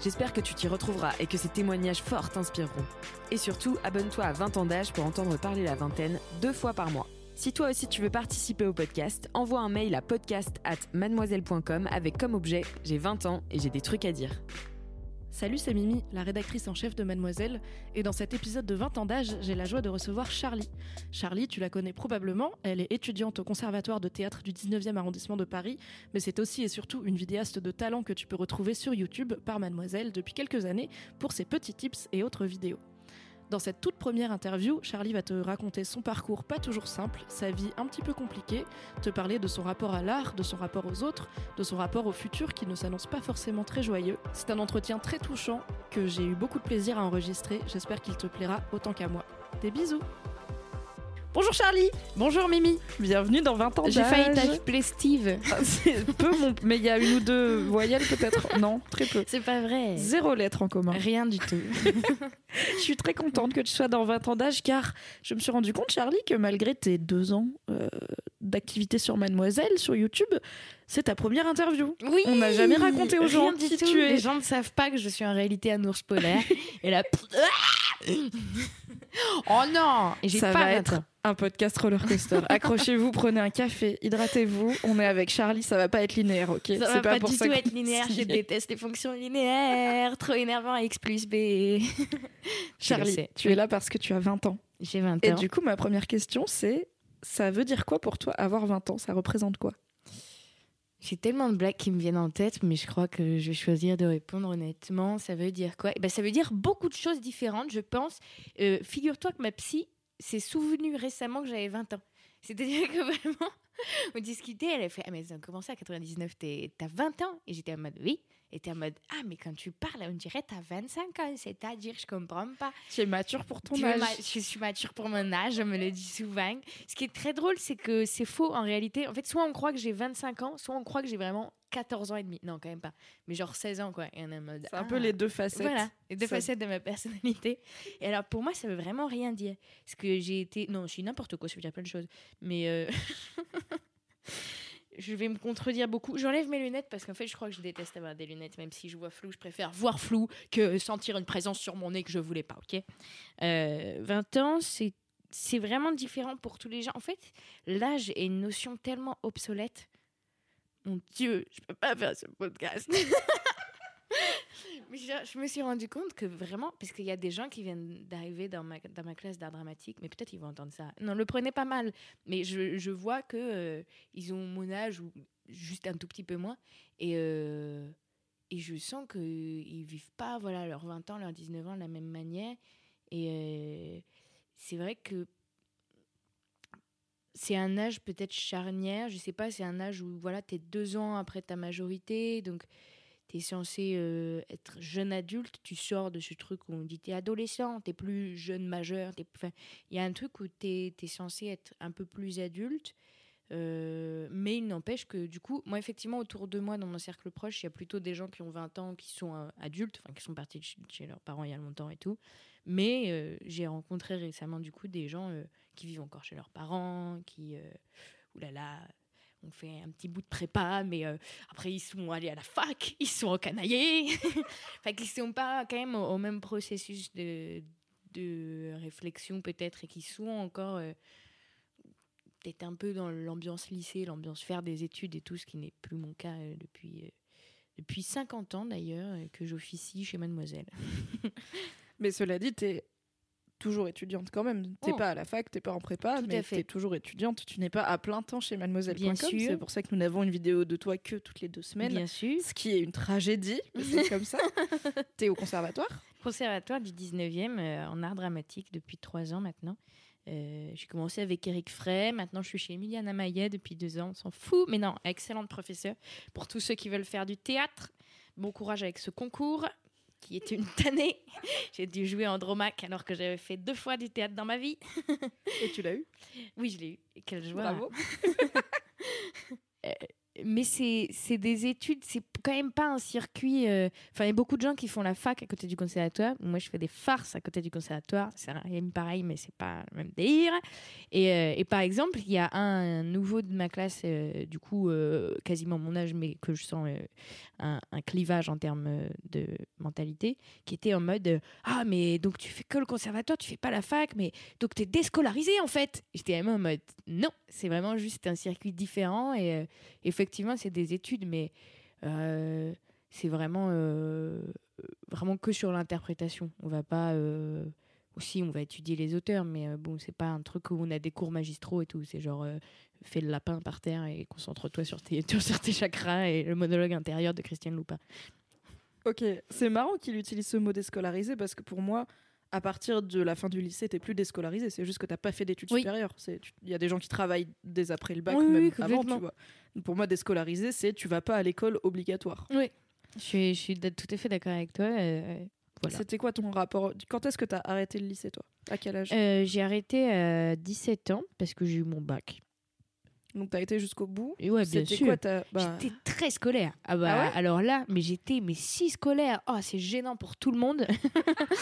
J'espère que tu t'y retrouveras et que ces témoignages forts t'inspireront. Et surtout, abonne-toi à 20 ans d'âge pour entendre parler la vingtaine deux fois par mois. Si toi aussi tu veux participer au podcast, envoie un mail à podcast at mademoiselle.com avec comme objet J'ai 20 ans et j'ai des trucs à dire. Salut, c'est Mimi, la rédactrice en chef de Mademoiselle, et dans cet épisode de 20 ans d'âge, j'ai la joie de recevoir Charlie. Charlie, tu la connais probablement, elle est étudiante au Conservatoire de théâtre du 19e arrondissement de Paris, mais c'est aussi et surtout une vidéaste de talent que tu peux retrouver sur YouTube par Mademoiselle depuis quelques années pour ses petits tips et autres vidéos. Dans cette toute première interview, Charlie va te raconter son parcours pas toujours simple, sa vie un petit peu compliquée, te parler de son rapport à l'art, de son rapport aux autres, de son rapport au futur qui ne s'annonce pas forcément très joyeux. C'est un entretien très touchant que j'ai eu beaucoup de plaisir à enregistrer, j'espère qu'il te plaira autant qu'à moi. Des bisous Bonjour Charlie Bonjour Mimi, Bienvenue dans 20 ans j'ai failli t'appeler Steve. Ah, C'est peu mon... Mais il y a une ou deux voyelles peut-être Non, très peu. C'est pas vrai. Zéro lettre en commun. Rien du tout. Je suis très contente que tu sois dans 20 ans d'âge car je me suis rendu compte, Charlie, que malgré tes deux ans euh, d'activité sur Mademoiselle, sur YouTube, c'est ta première interview. Oui. On n'a jamais raconté aux gens Rien du qui tout. tu es. Les gens ne savent pas que je suis en réalité un ours polaire. et là. oh non Et j'ai Ça pas va 20 être un podcast roller coaster. Accrochez-vous, prenez un café, hydratez-vous. On est avec Charlie, ça va pas être linéaire, ok? Ça va pas, pour du ça tout être linéaire. Je déteste les fonctions linéaires. Trop énervant X plus B. Charlie, tu es là parce que tu as 20 ans. J'ai 20 Et ans. du coup, ma première question, c'est ça veut dire quoi pour toi avoir 20 ans? Ça représente quoi? J'ai tellement de blagues qui me viennent en tête, mais je crois que je vais choisir de répondre honnêtement. Ça veut dire quoi? Eh ben, Ça veut dire beaucoup de choses différentes, je pense. Euh, Figure-toi que ma psy s'est souvenue récemment que j'avais 20 ans. C'est-à-dire que vraiment, on discutait, elle a fait Ah, mais ça commencé à 99, t'es- t'as 20 ans? Et j'étais en mode Oui. Et t'es en mode Ah, mais quand tu parles, on dirait t'as 25 ans. C'est-à-dire, je comprends pas. Tu es mature pour ton Tu âge. je suis mature pour mon âge, on me le dit souvent. Ce qui est très drôle, c'est que c'est faux en réalité. En fait, soit on croit que j'ai 25 ans, soit on croit que j'ai vraiment 14 ans et demi. Non, quand même pas. Mais genre 16 ans, quoi. Et on est en mode, C'est un ah. peu les deux facettes. Voilà, les deux Ça- facettes de ma personnalité. Et alors, pour moi, ça veut vraiment rien dire. Parce que j'ai été. Non, je suis n'importe quoi, ça veut dire plein de choses. Mais. euh, Je vais me contredire beaucoup. J'enlève mes lunettes parce qu'en fait, je crois que je déteste avoir des lunettes. Même si je vois flou, je préfère voir flou que sentir une présence sur mon nez que je voulais pas, ok? Euh, 20 ans, c'est c'est vraiment différent pour tous les gens. En fait, l'âge est une notion tellement obsolète. Mon Dieu, je peux pas faire ce podcast. Mais je, je me suis rendu compte que vraiment, parce qu'il y a des gens qui viennent d'arriver dans ma, dans ma classe d'art dramatique, mais peut-être ils vont entendre ça. Non, le prenez pas mal. Mais je, je vois que euh, ils ont mon âge ou juste un tout petit peu moins. Et, euh, et je sens qu'ils vivent pas voilà, leurs 20 ans, leurs 19 ans de la même manière. Et euh, c'est vrai que c'est un âge peut-être charnière. Je sais pas, c'est un âge où voilà, tu es deux ans après ta majorité. Donc tu es censé euh, être jeune adulte, tu sors de ce truc où on dit tu es adolescent, tu plus jeune majeur. Il y a un truc où tu es, censé être un peu plus adulte. Euh, mais il n'empêche que du coup, moi effectivement, autour de moi, dans mon cercle proche, il y a plutôt des gens qui ont 20 ans, qui sont euh, adultes, enfin qui sont partis chez leurs parents il y a longtemps et tout. Mais euh, j'ai rencontré récemment du coup des gens euh, qui vivent encore chez leurs parents, qui, euh, oulala, on fait un petit bout de prépa, mais euh, après ils sont allés à la fac, ils sont encanaillés. enfin, qu'ils sont pas quand même au, même processus de, de réflexion peut-être et qui sont encore peut-être un peu dans l'ambiance lycée, l'ambiance faire des études et tout, ce qui n'est plus mon cas depuis, depuis 50 ans d'ailleurs que j'officie chez Mademoiselle. Mais cela dit, t'es toujours étudiante quand même. T'es Oh. pas à la fac, t'es pas en prépa, Tout mais t'es toujours étudiante. Tu n'es pas à plein temps chez Mademoiselle.com. C'est pour ça que nous n'avons une vidéo de toi que toutes les deux semaines. Bien sûr. Ce qui est une tragédie, c'est comme ça. T'es au conservatoire? Conservatoire du 19e euh, en art dramatique depuis trois ans maintenant. Euh, j'ai commencé avec Eric Frey, maintenant je suis chez Emiliana Maillet depuis deux ans, on s'en fout, mais non, excellente professeure. Pour tous ceux qui veulent faire du théâtre, bon courage avec ce concours qui est une tannée. J'ai dû jouer en Dromac alors que j'avais fait deux fois du théâtre dans ma vie. et tu l'as eu? Oui, je l'ai eu. Quelle joie. Bravo. mais c'est des études, c'est quand même pas un circuit. euh, Enfin, il y a beaucoup de gens qui font la fac à côté du conservatoire. Moi, je fais des farces à côté du conservatoire. C'est rien pareil, mais c'est pas le même délire. Et, euh, et par exemple, il y a un, nouveau de ma classe, euh, du coup, quasiment mon âge, mais que je sens un, clivage en termes de mentalité, qui était en mode Ah, mais donc tu fais que le conservatoire, tu fais pas la fac, mais donc t'es déscolarisé en fait. J'étais vraiment en mode Non, c'est vraiment juste un circuit différent et. euh, effectivement, c'est des études, mais euh, c'est vraiment, euh, vraiment que sur l'interprétation. On va pas. euh, aussi, on va étudier les auteurs, mais bon, c'est pas un truc où on a des cours magistraux et tout. C'est genre, fais le lapin par terre et concentre-toi sur tes, sur tes chakras et le monologue intérieur de Christiane Loupin. Ok, c'est marrant qu'il utilise ce mot déscolarisé parce que pour moi, à partir de la fin du lycée, t'es plus déscolarisé. C'est juste que t'as pas fait d'études Oui. supérieures. Il y a des gens qui travaillent dès après le bac, Oui, même oui, avant, complètement. tu vois. Pour moi, déscolarisé, c'est tu vas pas à l'école obligatoire. Oui. Je suis, je suis d- tout à fait d'accord avec toi. euh, voilà. C'était quoi ton rapport? Quand est-ce que t'as arrêté le lycée, toi? À quel âge? Euh, j'ai arrêté à 17 ans parce que j'ai eu mon bac. Donc t'as été jusqu'au bout. Et ouais, bien sûr. quoi bah, J'étais très scolaire. Ah bah Ah ouais alors là, mais j'étais mais si scolaire. Oh, c'est gênant pour tout le monde.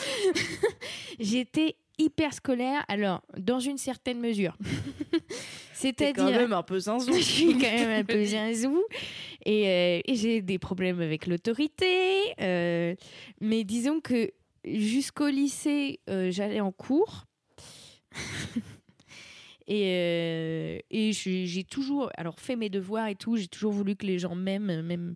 j'étais hyper scolaire. Alors dans une certaine mesure. T'es quand C'est-à-dire même un peu zinzou. je suis quand même un peu zinzou et, euh, et j'ai des problèmes avec l'autorité. euh, mais disons que jusqu'au lycée, euh, j'allais en cours. Et euh, et j'ai toujours alors fait mes devoirs et tout. J'ai toujours voulu que les gens m'aiment, même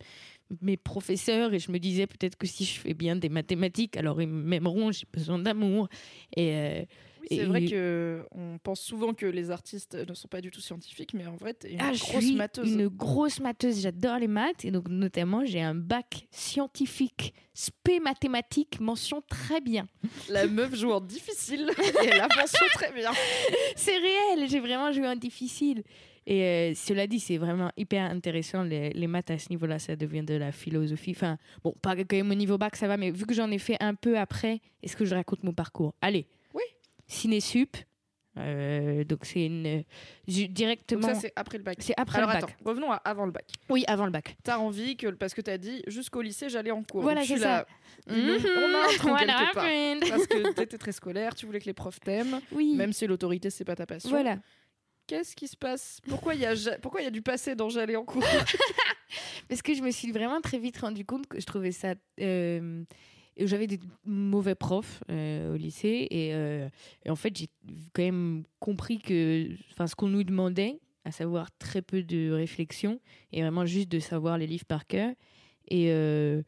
mes professeurs. Et je me disais peut-être que si je fais bien des mathématiques, alors ils m'aimeront. J'ai besoin d'amour. Et euh, Oui, c'est vrai que on pense souvent que les artistes ne sont pas du tout scientifiques, mais en vrai, t'es une Ah, je suis. Une grosse matheuse, j'adore les maths. Et donc, notamment, j'ai un bac scientifique, spé mathématiques, mention très bien. La meuf joue en difficile et elle mention très bien. C'est réel, j'ai vraiment joué en difficile. Et euh, cela dit, c'est vraiment hyper intéressant. Les, les maths à ce niveau-là, ça devient de la philosophie. Enfin, bon, pas quand même au niveau bac, ça va, mais vu que j'en ai fait un peu après, est-ce que je raconte mon parcours? Allez. Ciné-sup. Euh, donc, c'est une. Donc directement. ça, c'est après le bac. C'est après Alors le bac. attends, revenons à avant le bac. Oui, avant le bac. T'as envie que parce que t'as dit jusqu'au lycée j'allais en cours. Voilà, c'est ça. là, On a un What quelque part. Parce que t'étais très scolaire, tu voulais que les profs t'aiment, Oui. même si l'autorité c'est pas ta passion. Voilà. Qu'est-ce qui se passe? Pourquoi il y a pourquoi il y a du passé dans j'allais en cours? Parce que je me suis vraiment très vite rendu compte que je trouvais ça. euh, J'avais des mauvais profs euh, au lycée et, euh, et en fait j'ai quand même compris que enfin, ce qu'on nous demandait, à savoir très peu de réflexion et vraiment juste de savoir les livres par cœur. Et, euh,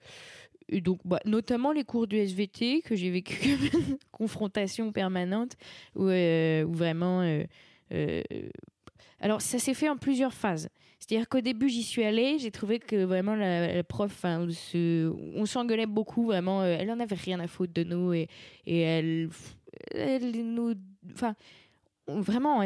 donc, bah, notamment les cours du SVT que j'ai vécu comme une confrontation permanente où, vraiment. alors, ça s'est fait en plusieurs phases. C'est-à-dire qu'au début, j'y suis allée, j'ai trouvé que vraiment la, prof, se- on s'engueulait beaucoup, vraiment, euh, elle en avait rien à foutre de nous et, et elle, elle nous, enfin, vraiment,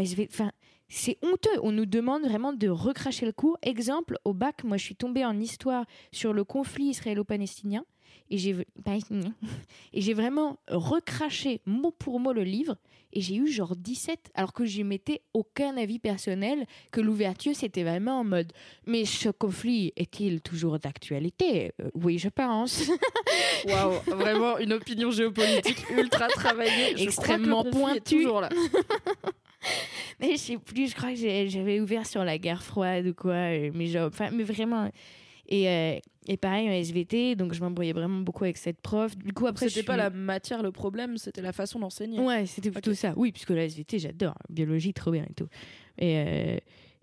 c'est honteux. On nous demande vraiment de recracher le cours. Exemple, au bac, moi, je suis tombée en histoire sur le conflit israélo-palestinien et j'ai vraiment recraché mot pour mot le livre et j'ai eu genre 17 alors que j'y mettais aucun avis personnel que l'ouverture c'était vraiment en mode mais ce conflit est-il toujours d'actualité? Euh, oui je pense. Waouh, vraiment une opinion géopolitique ultra travaillée, Je Extrêmement pointue. mais je sais plus je crois que j'avais ouvert sur la guerre froide ou quoi euh, mais genre mais vraiment et, euh, et pareil en SVT donc je m'embrouillais vraiment beaucoup avec cette prof du coup après C'était pas suis- la matière le problème, c'était la façon d'enseigner. Ouais, c'était plutôt ça. Oui, puisque la SVT, j'adore. Biologie, trop bien et tout. Et, euh,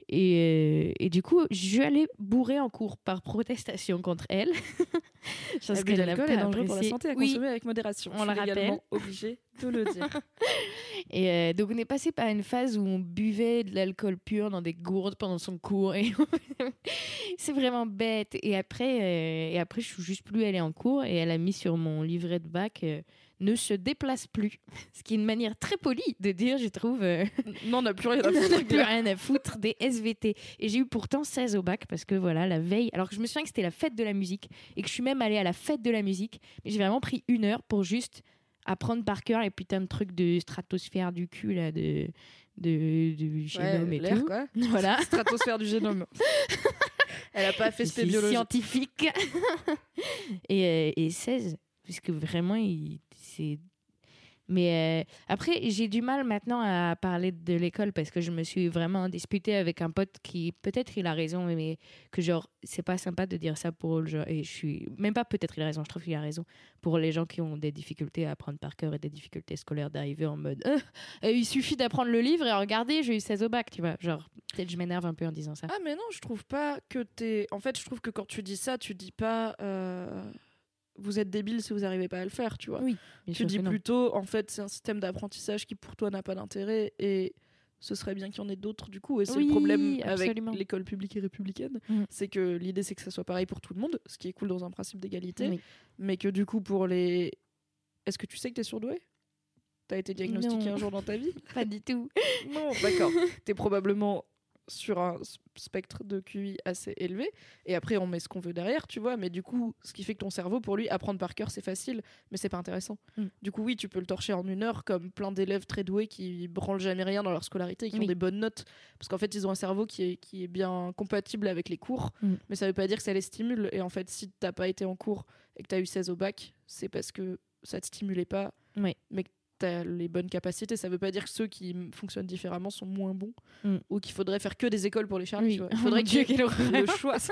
Et, euh, et du coup, je suis allée bourrer en cours par protestation contre elle. Parce d'alcool pas est dangereux pour la santé à Oui. consommer avec modération. On Je suis rappelle. obligée de le dire. Et euh, donc on est passé par une phase où on buvait de l'alcool pur dans des gourdes pendant son cours. Et c'est vraiment bête. Et après, euh, et après, je suis juste plus allée en cours et elle a mis sur mon livret de bac euh, ne se déplace plus. Ce qui est une manière très polie de dire, je trouve. euh, Non, on n'a plus rien à on n'a foutre. plus rien à foutre des SVT. Et j'ai eu pourtant 16 au bac parce que voilà, la veille, alors que je me souviens que c'était la fête de la musique et que je suis même allée à la fête de la musique, mais j'ai vraiment pris une heure pour juste apprendre par cœur les putains de trucs de stratosphère du cul, là, de, de, du génome Ouais, et tout. quoi. Voilà. Stratosphère du génome. Elle a pas fait spé biologie. scientifique. et, euh, et 16, puisque vraiment, il- Mais euh, après, j'ai du mal maintenant à parler de l'école parce que je me suis vraiment disputée avec un pote qui, peut-être il a raison, mais que genre, c'est pas sympa de dire ça pour genre, et je suis. Même pas peut-être il a raison, je trouve qu'il a raison. Pour les gens qui ont des difficultés à apprendre par cœur et des difficultés scolaires, d'arriver en mode. Euh, euh, il suffit d'apprendre le livre et regardez, j'ai eu 16 au bac, tu vois. Genre, peut-être je m'énerve un peu en disant ça. Ah mais non, je trouve pas que t'es... En fait, je trouve que quand tu dis ça, tu dis pas... euh, Vous êtes débile si vous arrivez pas à le faire, tu vois. Oui, tu dis plutôt, en fait, c'est un système d'apprentissage qui pour toi n'a pas d'intérêt et ce serait bien qu'il y en ait d'autres du coup. Et c'est Oui, le problème avec absolument. l'école publique et républicaine, Mhm. c'est que l'idée c'est que ça soit pareil pour tout le monde, ce qui est cool dans un principe d'égalité, Oui. mais que du coup pour les... Est-ce que tu sais que t'es surdoué? T'as été diagnostiqué Non. un jour dans ta vie? Pas du tout. Non, d'accord. T'es probablement sur un spectre de QI assez élevé. Et après, on met ce qu'on veut derrière, tu vois. Mais du coup, ce qui fait que ton cerveau, pour lui, apprendre par cœur, c'est facile, mais c'est pas intéressant. Mm. Du coup, oui, tu peux le torcher en une heure, comme plein d'élèves très doués qui branlent jamais rien dans leur scolarité et qui Oui. ont des bonnes notes. Parce qu'en fait, ils ont un cerveau qui est, qui est bien compatible avec les cours. Mm. Mais ça veut pas dire que ça les stimule. Et en fait, si t'as pas été en cours et que t'as eu 16 au bac, c'est parce que ça te stimulait pas. Oui. Mais que t'as les bonnes capacités. Ça veut pas dire que ceux qui fonctionnent différemment sont moins bons Mm. ou qu'il faudrait faire que des écoles pour les Charlie. Oui. Il faudrait qu'il y ait le choix.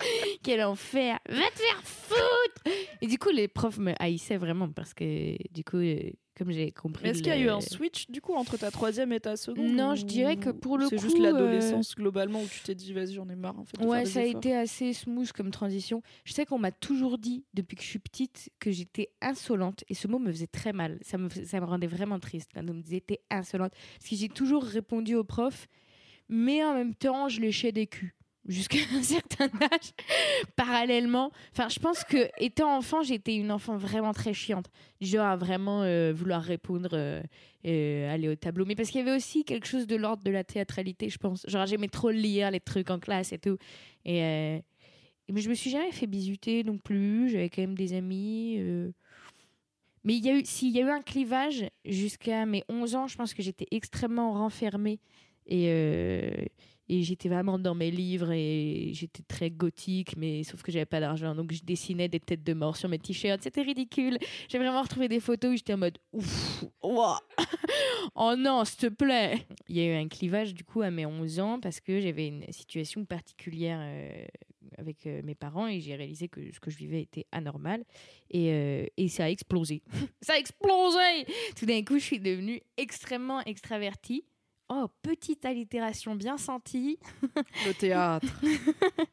Quel enfer Va te faire foutre Et du coup, les profs me haïssaient vraiment parce que, du coup, euh, comme j'ai compris. Mais est-ce qu'il y a eu un switch du coup entre ta troisième et ta seconde Non, ou je dirais que pour le C'est coup, juste euh, l'adolescence globalement où tu t'es dit vas-y j'en ai marre en fait. de Ouais, faire ça a été assez smooth comme transition. Je sais qu'on m'a toujours dit, depuis que je suis petite, que j'étais insolente. Et ce mot me faisait très mal. Ça me, ça me rendait vraiment triste quand on me disait t'es insolente. Parce que j'ai toujours répondu aux profs, mais en même temps, je léchais des culs. Jusqu'à un certain âge, parallèlement. Enfin, je pense que étant enfant, j'étais une enfant vraiment très chiante. Genre à vraiment euh, vouloir répondre, euh, euh, aller au tableau. Mais parce qu'il y avait aussi quelque chose de l'ordre de la théâtralité, je pense. Genre j'aimais trop lire les trucs en classe et tout. Et, euh, mais je me suis jamais fait bisuter non plus. J'avais quand même des amis. Mais il y a eu, s'il y a eu un clivage jusqu'à mes 11 ans, je pense que j'étais extrêmement renfermée et, et j'étais vraiment dans mes livres et j'étais très gothique, mais sauf que j'avais pas d'argent, donc je dessinais des têtes de mort sur mes t-shirts. C'était ridicule. J'ai vraiment retrouvé des photos où j'étais en mode ouf, ouah. oh non, s'il te plaît. Il y a eu un clivage du coup à mes 11 ans parce que j'avais une situation particulière euh, avec euh, mes parents et j'ai réalisé que ce que je vivais était anormal et, euh, et ça a explosé. ça a explosé Tout d'un coup, je suis devenue extrêmement extravertie. Oh, petite allitération bien sentie. Le théâtre.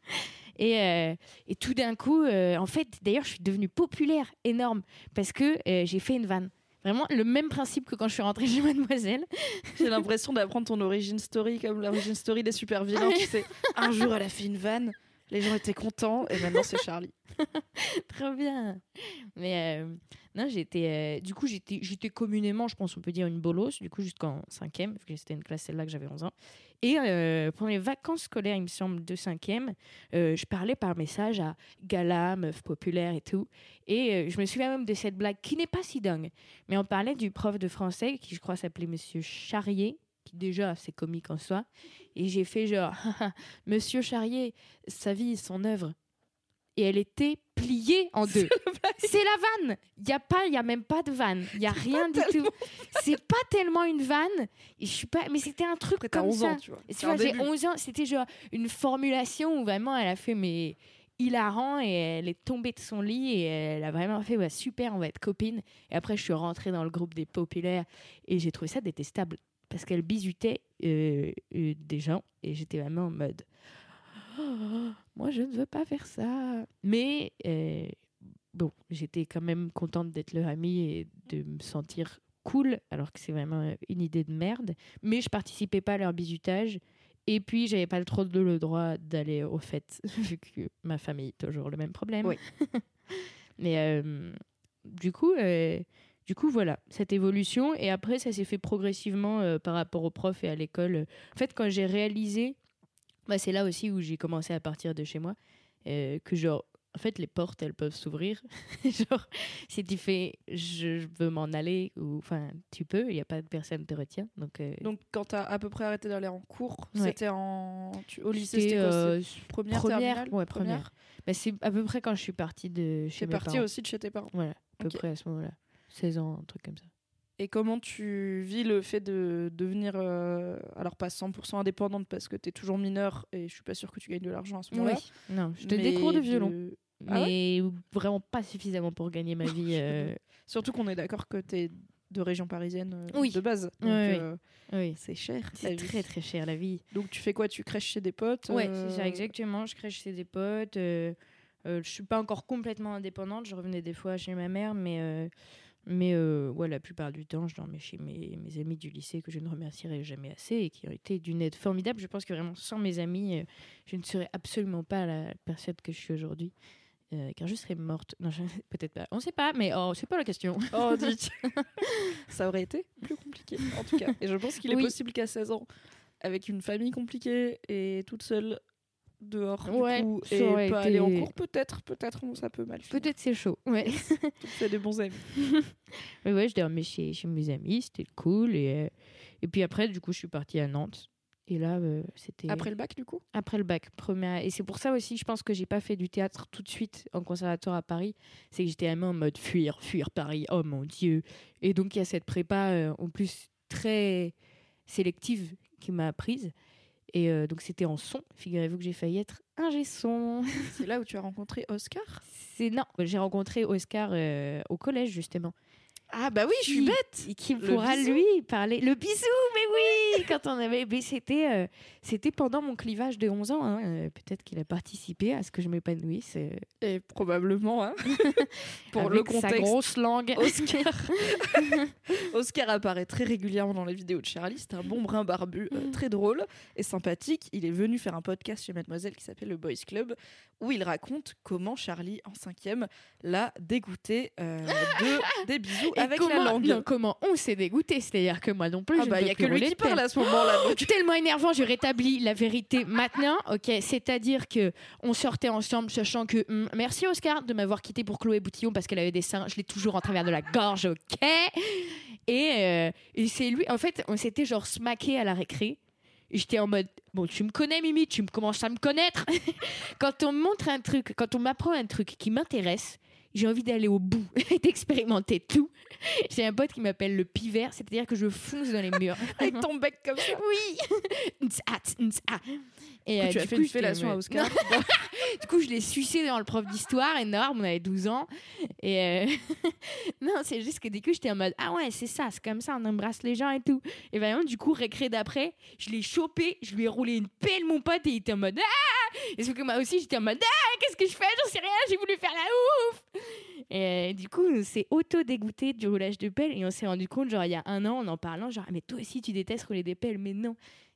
Et, euh, et tout d'un coup, euh, en fait, d'ailleurs, je suis devenue populaire, énorme, parce que euh, j'ai fait une vanne. Vraiment le même principe que quand je suis rentrée chez Mademoiselle. J'ai l'impression d'apprendre ton origin story comme l'origin story des super vilains. tu sais, un jour elle a fait une vanne, les gens étaient contents et maintenant c'est Charlie. Trop bien. Mais euh, non, j'étais. euh, du coup, j'étais, communément, je pense, on peut dire une bolosse, du coup, jusqu'en cinquième, vu que c'était une classe celle-là que j'avais 11 ans. Et euh, pendant les vacances scolaires, il me semble, de cinquième, je parlais par message à Gala, meuf populaire et tout. Et je me souviens même de cette blague qui n'est pas si dingue. Mais on parlait du prof de français, qui je crois s'appelait Monsieur Charrier, qui déjà, c'est comique en soi. Et j'ai fait genre, Monsieur Charrier, sa vie, son œuvre. Et elle était pliée en deux. C'est la vanne. Il y a pas, il y a même pas de vanne. Il y a rien du tout. C'est pas tellement une vanne. Et je suis pas, mais c'était un truc Après comme 11 ça. ans, tu vois. Et tu vois, j'ai début. 11 ans, c'était genre une formulation où vraiment elle a fait mais hilarant et elle est tombée de son lit et elle a vraiment fait ouais, super, on va être copines. Et après je suis rentrée dans le groupe des populaires et j'ai trouvé ça détestable parce qu'elle bisutait euh, euh, des gens et j'étais vraiment en mode Oh, moi je ne veux pas faire ça. Mais euh, bon, j'étais quand même contente d'être leur amie et de me sentir cool alors que c'est vraiment une idée de merde. Mais je participais pas à leur bisutage. Et puis, j'avais pas trop de le droit d'aller aux fêtes, vu que ma famille, toujours le même problème. Oui. Mais du coup, du coup, voilà, cette évolution. Et après, ça s'est fait progressivement euh, par rapport aux profs et à l'école. En fait, quand j'ai réalisé, bah, c'est là aussi où j'ai commencé à partir de chez moi, euh, que genre, en fait, les portes, elles peuvent s'ouvrir. genre, si tu fais, je veux m'en aller, ou enfin, tu peux, il n'y a pas de personne qui te retient. Donc, euh, Donc, quand t'as à peu près arrêté d'aller en cours, Ouais. c'était en. tu- Au lycée, c'était, euh, Première, première, ouais, première. Bah, c'est à peu près quand je suis partie de chez T'es mes partie parents. aussi de chez tes parents. Voilà, à peu près à ce moment-là. 16 ans, un truc comme ça. Et comment tu vis le fait de devenir, euh, alors pas 100% indépendante parce que tu es toujours mineure et je suis pas sûre que tu gagnes de l'argent à ce moment-là. Non, je te cours de violon, de- Ah ouais mais vraiment pas suffisamment pour gagner ma vie. euh, Surtout qu'on est d'accord que tu es de région parisienne euh, Oui. de base. Donc Oui, c'est cher. c'est très très cher la vie. Donc tu fais quoi? Tu crèches chez des potes Ouais, c'est ça, exactement. Je crèche chez des potes. je suis pas encore complètement indépendante. Je revenais des fois chez ma mère, mais, mais euh, ouais, la plupart du temps, je dormais chez mes, mes amis du lycée que je ne remercierai jamais assez et qui ont été d'une aide formidable. Je pense que vraiment, sans mes amis, euh, je ne serais absolument pas la personne que je suis aujourd'hui. euh, car je serais morte. Non, peut-être pas. On sait pas, mais oh, c'est pas la question. Oh, dites Ça aurait été plus compliqué, en tout cas. Et je pense qu'il est possible qu'à 16 ans, avec une famille compliquée et toute seule dehors, du Ouais, coup, ça et pas aller en cours, peut-être, peut-être ça peut mal. Peut-être c'est chaud. Ouais. C'est des bons amis. Mais ouais, je dormais chez, chez mes amis, c'était cool. Et, euh, et puis après, du coup, je suis partie à Nantes. Et là, euh, c'était Après le bac, du coup? Après le bac. Première... Et c'est pour ça aussi, je pense que j'ai pas fait du théâtre tout de suite en conservatoire à Paris. C'est que j'étais vraiment en mode fuir, fuir Paris. Oh mon Dieu. Et donc, il y a cette prépa euh, en plus très sélective qui m'a apprise. Et euh, donc, c'était en son. Figurez-vous que j'ai failli être ingé son. C'est là où tu as rencontré Oscar? C'est non, j'ai rencontré Oscar euh, au collège justement. Ah bah oui, je suis Qui- bête et qui Le pourra bisou. lui parler le bisou mais oui quand on avait c'était euh, c'était pendant mon clivage de 11 ans hein, euh, peut-être qu'il a participé à ce que je m'épanouisse euh, Et probablement, hein, pour avec le contexte, sa grosse langue Oscar. Oscar apparaît très régulièrement dans les vidéos de Charlie. C'est un bon brun barbu, euh, très drôle et sympathique. Il est venu faire un podcast chez Mademoiselle qui s'appelle le Boys Club, où il raconte comment Charlie, en cinquième, l'a dégoûté de des bisous Et avec comment, la langue. non, comment on s'est dégoûté? C'est-à-dire que moi non plus ah je bah ne il y a peux que lui qui parle à ce moment-là. donc- tellement énervant, je rétablis la vérité maintenant. Ok, c'est-à-dire que on sortait ensemble, sachant que hum, merci Oscar de m'avoir quitté pour Chloé Boutillon parce qu'elle avait des seins. Je l'ai toujours en travers de la gorge, ok? Et, euh, et c'est lui. En fait, on s'était genre smaqué à la récré. J'étais en mode bon, tu me connais Mimi, tu me commences à me connaître. quand on me montre un truc, quand on m'apprend un truc qui m'intéresse. J'ai envie d'aller au bout et d'expérimenter tout. J'ai un pote qui m'appelle le pivert, c'est-à-dire que je fonce dans les murs. Avec ton bec comme ça. Oui. Et coup, euh, tu as fait coup, une fellation à Oscar. Du coup, je l'ai sucé dans le prof d'histoire, énorme, on avait 12 ans. Et euh, non, c'est juste que du coup, j'étais en mode Ah ouais, c'est ça, c'est comme ça, on embrasse les gens et tout. Et vraiment, du coup, récré d'après, je l'ai chopé, je lui ai roulé une pelle, mon pote, et il était en mode Ah Et sauf que moi aussi, j'étais en mode Ah, qu'est-ce que je fais? J'en sais rien, j'ai voulu faire la ouf Et euh, du coup, on s'est auto-dégoûté du roulage de pelle et on s'est rendu compte, genre, il y a un an, en en parlant, genre, Ah, mais toi aussi, tu détestes rouler des pelles, mais non.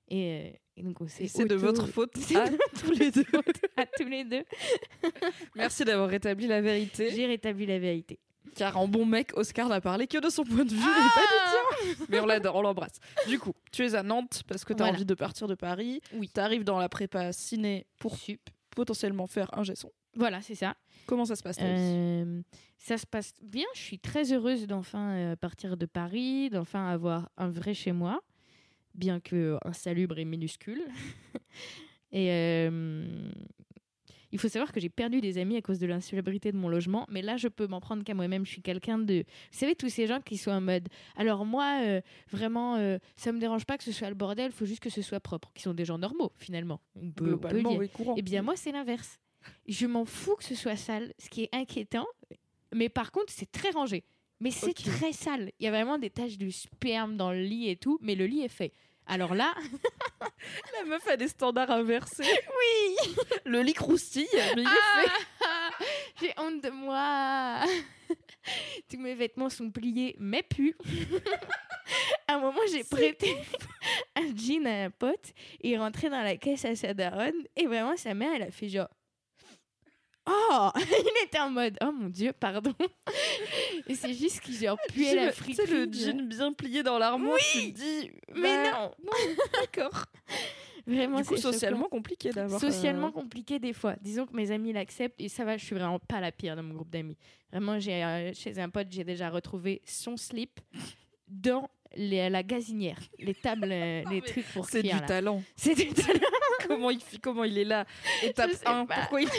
Et, euh, et donc, on s'est Et c'est de votre faute C'est à tous les deux. à tous les deux. Merci d'avoir rétabli la vérité. J'ai rétabli la vérité. Car en bon mec, Oscar n'a parlé que de son point de vue Ah et pas du tien. Mais on l'adore, on l'embrasse. Du coup, tu es à Nantes parce que tu as Voilà. envie de partir de Paris. Oui. Tu arrives dans la prépa ciné pour Sup. potentiellement faire un gesson. Voilà, c'est ça. Comment ça se passe Euh, ça se passe bien. Je suis très heureuse d'enfin euh, partir de Paris, d'enfin avoir un vrai chez moi, bien que insalubre et minuscule. et euh, il faut savoir que j'ai perdu des amis à cause de l'insalubrité de mon logement, mais là je peux m'en prendre qu'à moi-même. Je suis quelqu'un de, vous savez, tous ces gens qui sont en mode. Alors moi, euh, vraiment, ça me dérange pas que ce soit le bordel, il faut juste que ce soit propre, qui sont des gens normaux finalement. On peut, on peut Globalement, dire. oui, courant. Eh bien, moi, c'est l'inverse. Je m'en fous que ce soit sale, ce qui est inquiétant. Mais par contre, c'est très rangé. Mais c'est très sale. Il y a vraiment des taches de sperme dans le lit et tout, mais le lit est fait. Alors là, La meuf a des standards inversés. Oui Le lit croustille, est fait. Ah, j'ai honte de moi. Tous mes vêtements sont pliés, mais puent. à un moment, j'ai prêté un jean à un pote et il est rentré dans la caisse à sa daronne. Et vraiment, sa mère, elle a fait genre. Oh Il était en mode Oh mon dieu, pardon. Et c'est juste qu'il genre puait la Tu sais, le jean bien plié dans l'armoire, tu te dis... Mais bah, non D'accord. Vraiment, c'est choquant. socialement compliqué d'avoir... socialement euh, compliqué des fois. Disons que mes amis l'acceptent et ça va, je suis vraiment pas la pire dans mon groupe d'amis. Vraiment, j'ai euh, chez un pote, j'ai déjà retrouvé son slip dans les- la gazinière, les tables, euh, les trucs pour C'est du là. talent. C'est du talent. comment, il, comment il est là? Étape sais 1, pas. pourquoi il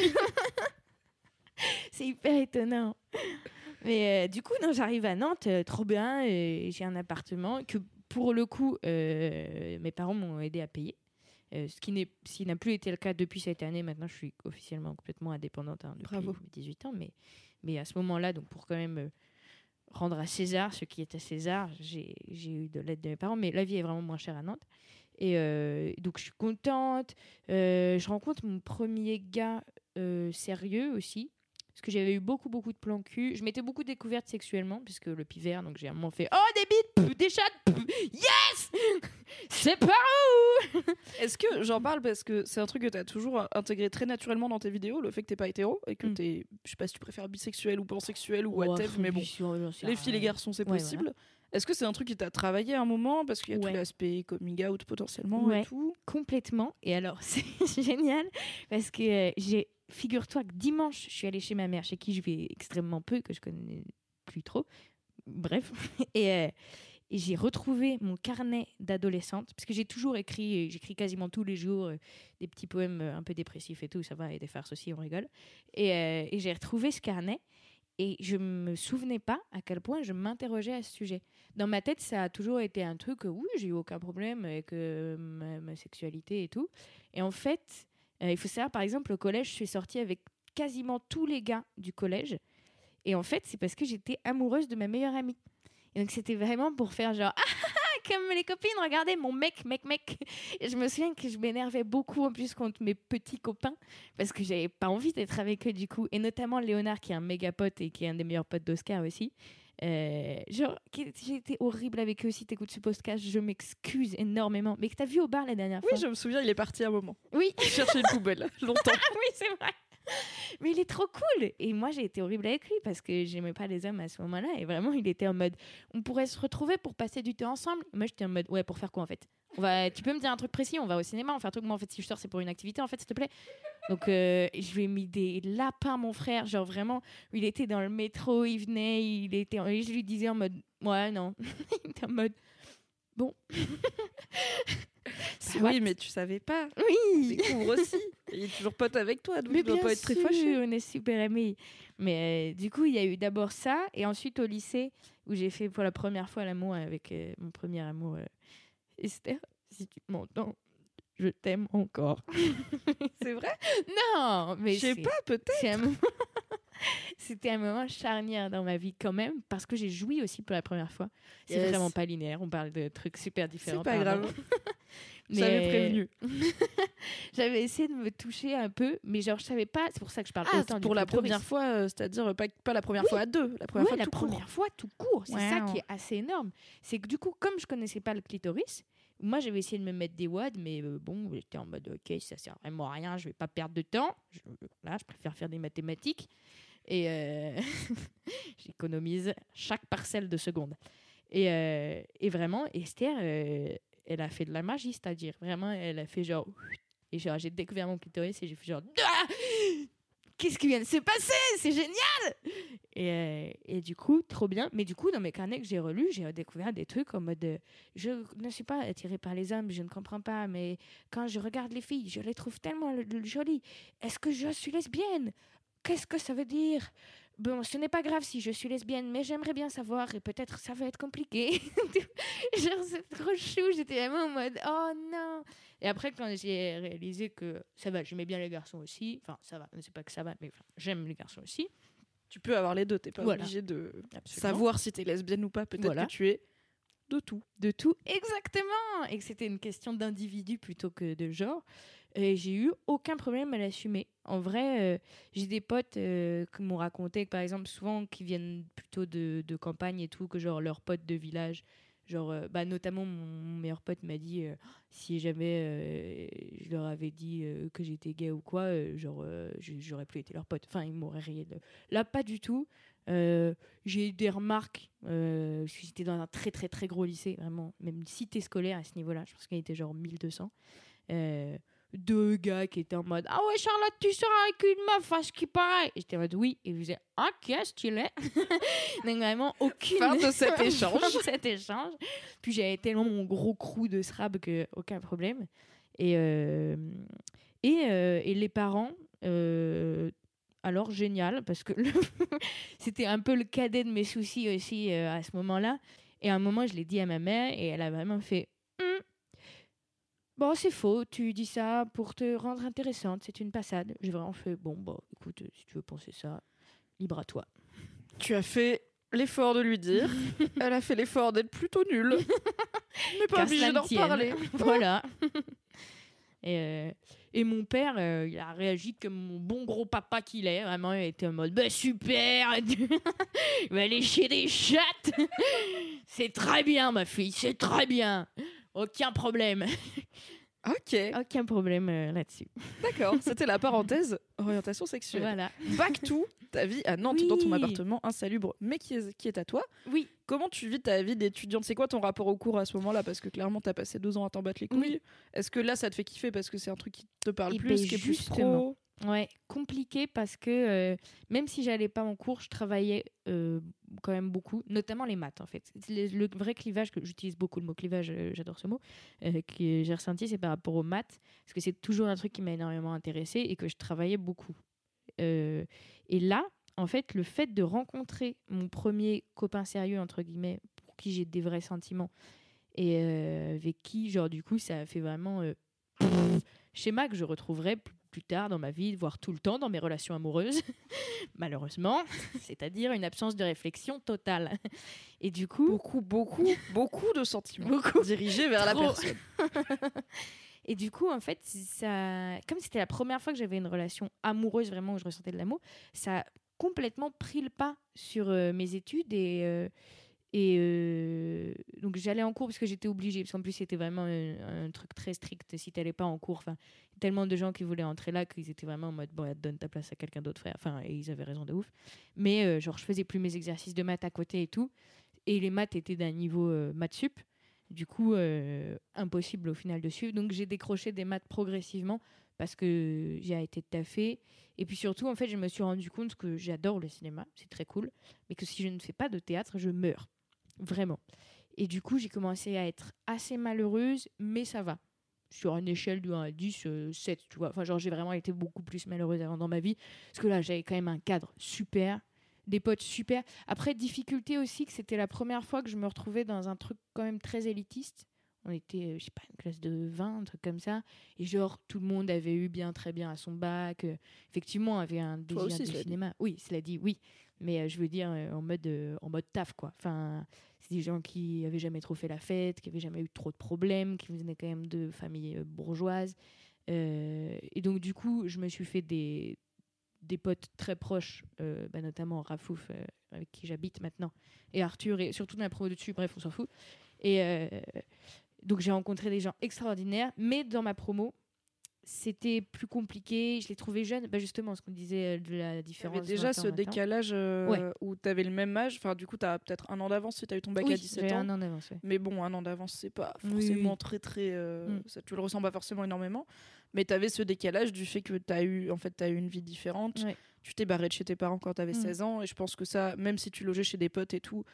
C'est hyper étonnant. Mais euh, du coup, non, j'arrive à Nantes, euh, trop bien. euh, j'ai un appartement que, pour le coup, euh, mes parents m'ont aidé à payer. Ce qui n'est- ce qui n'a plus été le cas depuis cette année. Maintenant, je suis officiellement complètement indépendante hein, depuis Bravo. mes 18 ans. Mais, mais à ce moment-là, donc pour quand même rendre à César ce qui est à César, j'ai j'ai eu de l'aide de mes parents. Mais la vie est vraiment moins chère à Nantes. Et donc, je suis contente. Je rencontre mon premier gars sérieux aussi. Parce que j'avais eu beaucoup, beaucoup de plans cul. Je m'étais beaucoup découverte sexuellement, puisque le pivert, donc j'ai un moment fait Oh, des bites, pff, des chattes, pff, yes C'est par où Est-ce que j'en parle parce que c'est un truc que tu as toujours intégré très naturellement dans tes vidéos, le fait que t'es pas hétéro et que Mm. t'es, je sais pas si tu préfères bisexuel ou pansexuel ou whatever, mais bon, les filles, les garçons, c'est Ouais, possible. Est-ce que c'est un truc qui t'a travaillé à un moment parce qu'il y a Ouais. tout l'aspect coming out potentiellement Ouais. et tout? Complètement. Et alors, c'est génial, parce que euh, j'ai. Figure-toi que dimanche, je suis allée chez ma mère, chez qui je vais extrêmement peu, que je connais plus trop. Bref. Et. euh, et j'ai retrouvé mon carnet d'adolescente, parce que j'ai toujours écrit, j'écris quasiment tous les jours euh, des petits poèmes euh, un peu dépressifs et tout, ça va, et des farces aussi, on rigole. Et, j'ai retrouvé ce carnet, et je me souvenais pas à quel point je m'interrogeais à ce sujet. Dans ma tête, ça a toujours été un truc, euh, oui, j'ai eu aucun problème avec ma, ma sexualité et tout. Et en fait, il faut savoir, par exemple, au collège, je suis sortie avec quasiment tous les gars du collège. Et en fait, c'est parce que j'étais amoureuse de ma meilleure amie. Et donc, c'était vraiment pour faire genre, ah, ah, comme les copines, regardez mon mec, mec, mec. Et je me souviens que je m'énervais beaucoup en plus contre mes petits copains parce que j'avais pas envie d'être avec eux du coup. Et notamment Léonard, qui est un méga pote et qui est un des meilleurs potes d'Oscar aussi. Euh, genre, j'ai été horrible avec eux. Si t'écoutes ce podcast, je m'excuse énormément. Mais que t'as vu au bar la dernière Oui, fois je me souviens, il est parti un moment. Oui, Il cherchait une poubelle, longtemps. oui, c'est vrai. Mais il est trop cool. Et moi, j'ai été horrible avec lui parce que j'aimais pas les hommes à ce moment-là. Et vraiment, il était en mode, on pourrait se retrouver pour passer du temps ensemble. Moi, j'étais en mode, ouais, pour faire quoi en fait? On va, Tu peux me dire un truc précis? On va au cinéma, on fait un truc. Moi, en fait, si je sors, c'est pour une activité, en fait, s'il te plaît. Donc, euh, je lui ai mis des lapins, mon frère. Genre vraiment, il était dans le métro, il venait, il était, et je lui disais en mode, ouais, non. il était en mode, bon. Soit. oui, mais tu savais pas. Oui. Découvre aussi. Il est toujours pote avec toi, donc Mais il doit bien pas être très fâché. On est super amis. Mais euh, du coup, il y a eu d'abord ça, et ensuite au lycée, où j'ai fait pour la première fois l'amour avec euh, mon premier amour, euh, Esther. Si tu m'entends, je t'aime encore. C'est vrai? Non, mais Je sais pas, peut-être. C'était un moment charnière dans ma vie quand même, parce que j'ai joui aussi pour la première fois. C'est Yes. vraiment pas linéaire, on parle de trucs super différents. C'est pas pardon. grave. Mais- J'avais prévenu. J'avais essayé de me toucher un peu, mais genre je savais pas. C'est pour ça que je parle Ah, autant pour la première fois, euh, c'est-à-dire pas, pas la première Oui. fois à deux, la première Ouais, fois la tout court. première fois tout court. C'est ça qui est assez énorme. C'est que du coup, comme je connaissais pas le clitoris, moi j'avais essayé de me mettre des wads, mais euh, bon, j'étais en mode ok, ça sert vraiment à rien, je vais pas perdre de temps. Je, là, je préfère faire des mathématiques et euh, j'économise chaque parcelle de seconde. Et, euh, et vraiment, Esther, euh, elle a fait de la magie, c'est-à-dire vraiment, elle a fait genre et genre j'ai découvert mon clitoris et j'ai fait genre Ah qu'est-ce qui vient de se passer? C'est génial et, et du coup, trop bien. Mais du coup, dans mes carnets que j'ai relus, j'ai découvert des trucs en mode Je ne suis pas attirée par les hommes, je ne comprends pas, mais quand je regarde les filles, je les trouve tellement jolies. Est-ce que je suis lesbienne? Qu'est-ce que ça veut dire? Bon, ce n'est pas grave si je suis lesbienne, mais j'aimerais bien savoir et peut-être ça va être compliqué. Genre, c'est trop chou. J'étais vraiment en mode Oh non Et après, quand j'ai réalisé que ça va, j'aimais bien les garçons aussi, enfin, ça va, c'est pas que ça va, mais j'aime les garçons aussi. Tu peux avoir les deux, t'es pas Voilà. obligé de Absolument. savoir si t'es lesbienne ou pas. Peut-être Voilà. que tu es de tout. de tout exactement et que c'était une question d'individu plutôt que de genre et j'ai eu aucun problème à l'assumer en vrai euh, j'ai des potes euh, qui m'ont raconté par exemple souvent qui viennent plutôt de, campagne et tout que genre leurs potes de village. Genre euh, bah notamment mon, meilleur pote m'a dit si jamais je leur avais dit que j'étais gay ou quoi genre j'aurais plus été leur pote. Enfin ils m'auraient rayé de... là pas du tout. J'ai eu des remarques, parce que j'étais dans un très très très gros lycée, vraiment, même cité scolaire à ce niveau-là, je pense qu'il était genre 1200. Deux gars qui étaient en mode Ah ouais, Charlotte, tu sors avec une meuf, à ce qui paraît. Et j'étais en mode Oui, et je disais Ok, stylé. Donc vraiment, aucune. Fin de cet échange. Fin de cet échange. Puis j'avais tellement mon gros crew de srab que aucun problème. Et, euh, et, euh, et les parents. euh, alors génial parce que le- c'était un peu le cadet de mes soucis aussi à ce moment-là. Et à un moment, je l'ai dit à ma mère et elle a vraiment fait Bon, c'est faux, tu dis ça pour te rendre intéressante, c'est une passade. J'ai vraiment fait Bon, bah écoute, si tu veux penser ça, libre à toi. Tu as fait l'effort de lui dire. Elle a fait l'effort d'être plutôt nulle. Mais pas Qu'à obligé cela ne d'en reparler. voilà. Et, euh, et mon père, euh, il a réagi comme mon bon gros papa qu'il est. Vraiment, il était en mode bah, super, il va lécher des chattes. c'est très bien, ma fille, c'est très bien. Aucun problème. Ok, Aucun problème euh, là-dessus. d'accord. C'était la parenthèse orientation sexuelle. Voilà. Back to ta vie à Nantes, Oui. dans ton appartement insalubre, mais qui est, qui est à toi. Oui. Comment tu vis ta vie d'étudiante? C'est quoi ton rapport au cours à ce moment-là? Parce que clairement, t'as passé deux ans à t'en battre les couilles. Oui. Est-ce que là, ça te fait kiffer parce que c'est un truc qui te parle Eh plus, ben, qui est plus pro? Ouais, compliqué parce que euh, même si j'allais pas en cours, je travaillais euh, quand même beaucoup, notamment les maths en fait. Le, vrai clivage, que j'utilise beaucoup le mot clivage, euh, j'adore ce mot, que j'ai ressenti, c'est par rapport aux maths, parce que c'est toujours un truc qui m'a énormément intéressé et que je travaillais beaucoup. Et là, en fait, le fait de rencontrer mon premier copain sérieux, entre guillemets, pour qui j'ai des vrais sentiments, et avec qui, genre, du coup, ça a fait vraiment euh, schéma que je retrouverai plus, plus tard dans ma vie, voire tout le temps dans mes relations amoureuses, malheureusement, c'est-à-dire une absence de réflexion totale. Et du coup, Beaucoup, beaucoup, beaucoup de sentiments Beaucoup. dirigés vers la Trop. personne. Et du coup, en fait, ça, comme c'était la première fois que j'avais une relation amoureuse vraiment où je ressentais de l'amour, ça a complètement pris le pas sur euh, mes études et euh, et euh, donc j'allais en cours parce que j'étais obligée parce qu'en plus c'était vraiment un, un truc très strict. Si t'allais pas en cours enfin tellement de gens qui voulaient entrer là qu'ils étaient vraiment en mode bon donne ta place à quelqu'un d'autre frère. Enfin et ils avaient raison de ouf. Mais euh, genre je faisais plus mes exercices de maths à côté et tout. Et les maths étaient d'un niveau euh, maths sup. Du coup, euh, impossible au final de suivre. Donc j'ai décroché des maths progressivement parce que j'ai été taffée. Et puis surtout, en fait, je me suis rendu compte que j'adore le cinéma, c'est très cool, mais que si je ne fais pas de théâtre, je meurs. Vraiment. Et du coup, j'ai commencé à être assez malheureuse, mais ça va. Sur une échelle de 1 à 10, euh, 7, tu vois. Enfin, genre, j'ai vraiment été beaucoup plus malheureuse avant dans ma vie. Parce que là, j'avais quand même un cadre super, des potes super. Après, difficulté aussi que c'était la première fois que je me retrouvais dans un truc quand même très élitiste. On était, euh, je sais pas, une classe de 20, un truc comme ça. Et genre, tout le monde avait eu bien, très bien à son bac. euh, effectivement, avait un désir aussi, de cinéma. Oui, cela dit, oui. Mais euh, je veux dire, euh, en, mode, euh, en mode taf, quoi. Enfin, c'est des gens qui avaient jamais trop fait la fête, qui avaient jamais eu trop de problèmes, qui venaient quand même de familles bourgeoises. Et donc, du coup, je me suis fait des, des potes très proches, bah, notamment Rafouf, avec qui j'habite maintenant, et Arthur, et surtout dans la promo de dessus, bref, on s'en fout. Et donc j'ai rencontré des gens extraordinaires, mais dans ma promo, c'était plus compliqué. Je les trouvais jeunes, bah, justement, ce qu'on disait euh, de la Il y différence. avait déjà 20 ce ans, 20 ans. décalage euh, Ouais. où tu avais le même âge. Enfin, du coup, tu as peut-être un an d'avance si tu as eu ton bac Oui, à 17 j'avais ans. un an d'avance, ouais. Mais bon, un an d'avance, c'est pas forcément oui. très, très. euh, Mm. ça, tu le ressens pas forcément énormément. Mais tu avais ce décalage du fait que tu as eu, en fait, eu une vie différente. Ouais. Tu t'es barré de chez tes parents quand tu avais Mm. 16 ans. Et je pense que ça, même si tu logeais chez des potes et tout,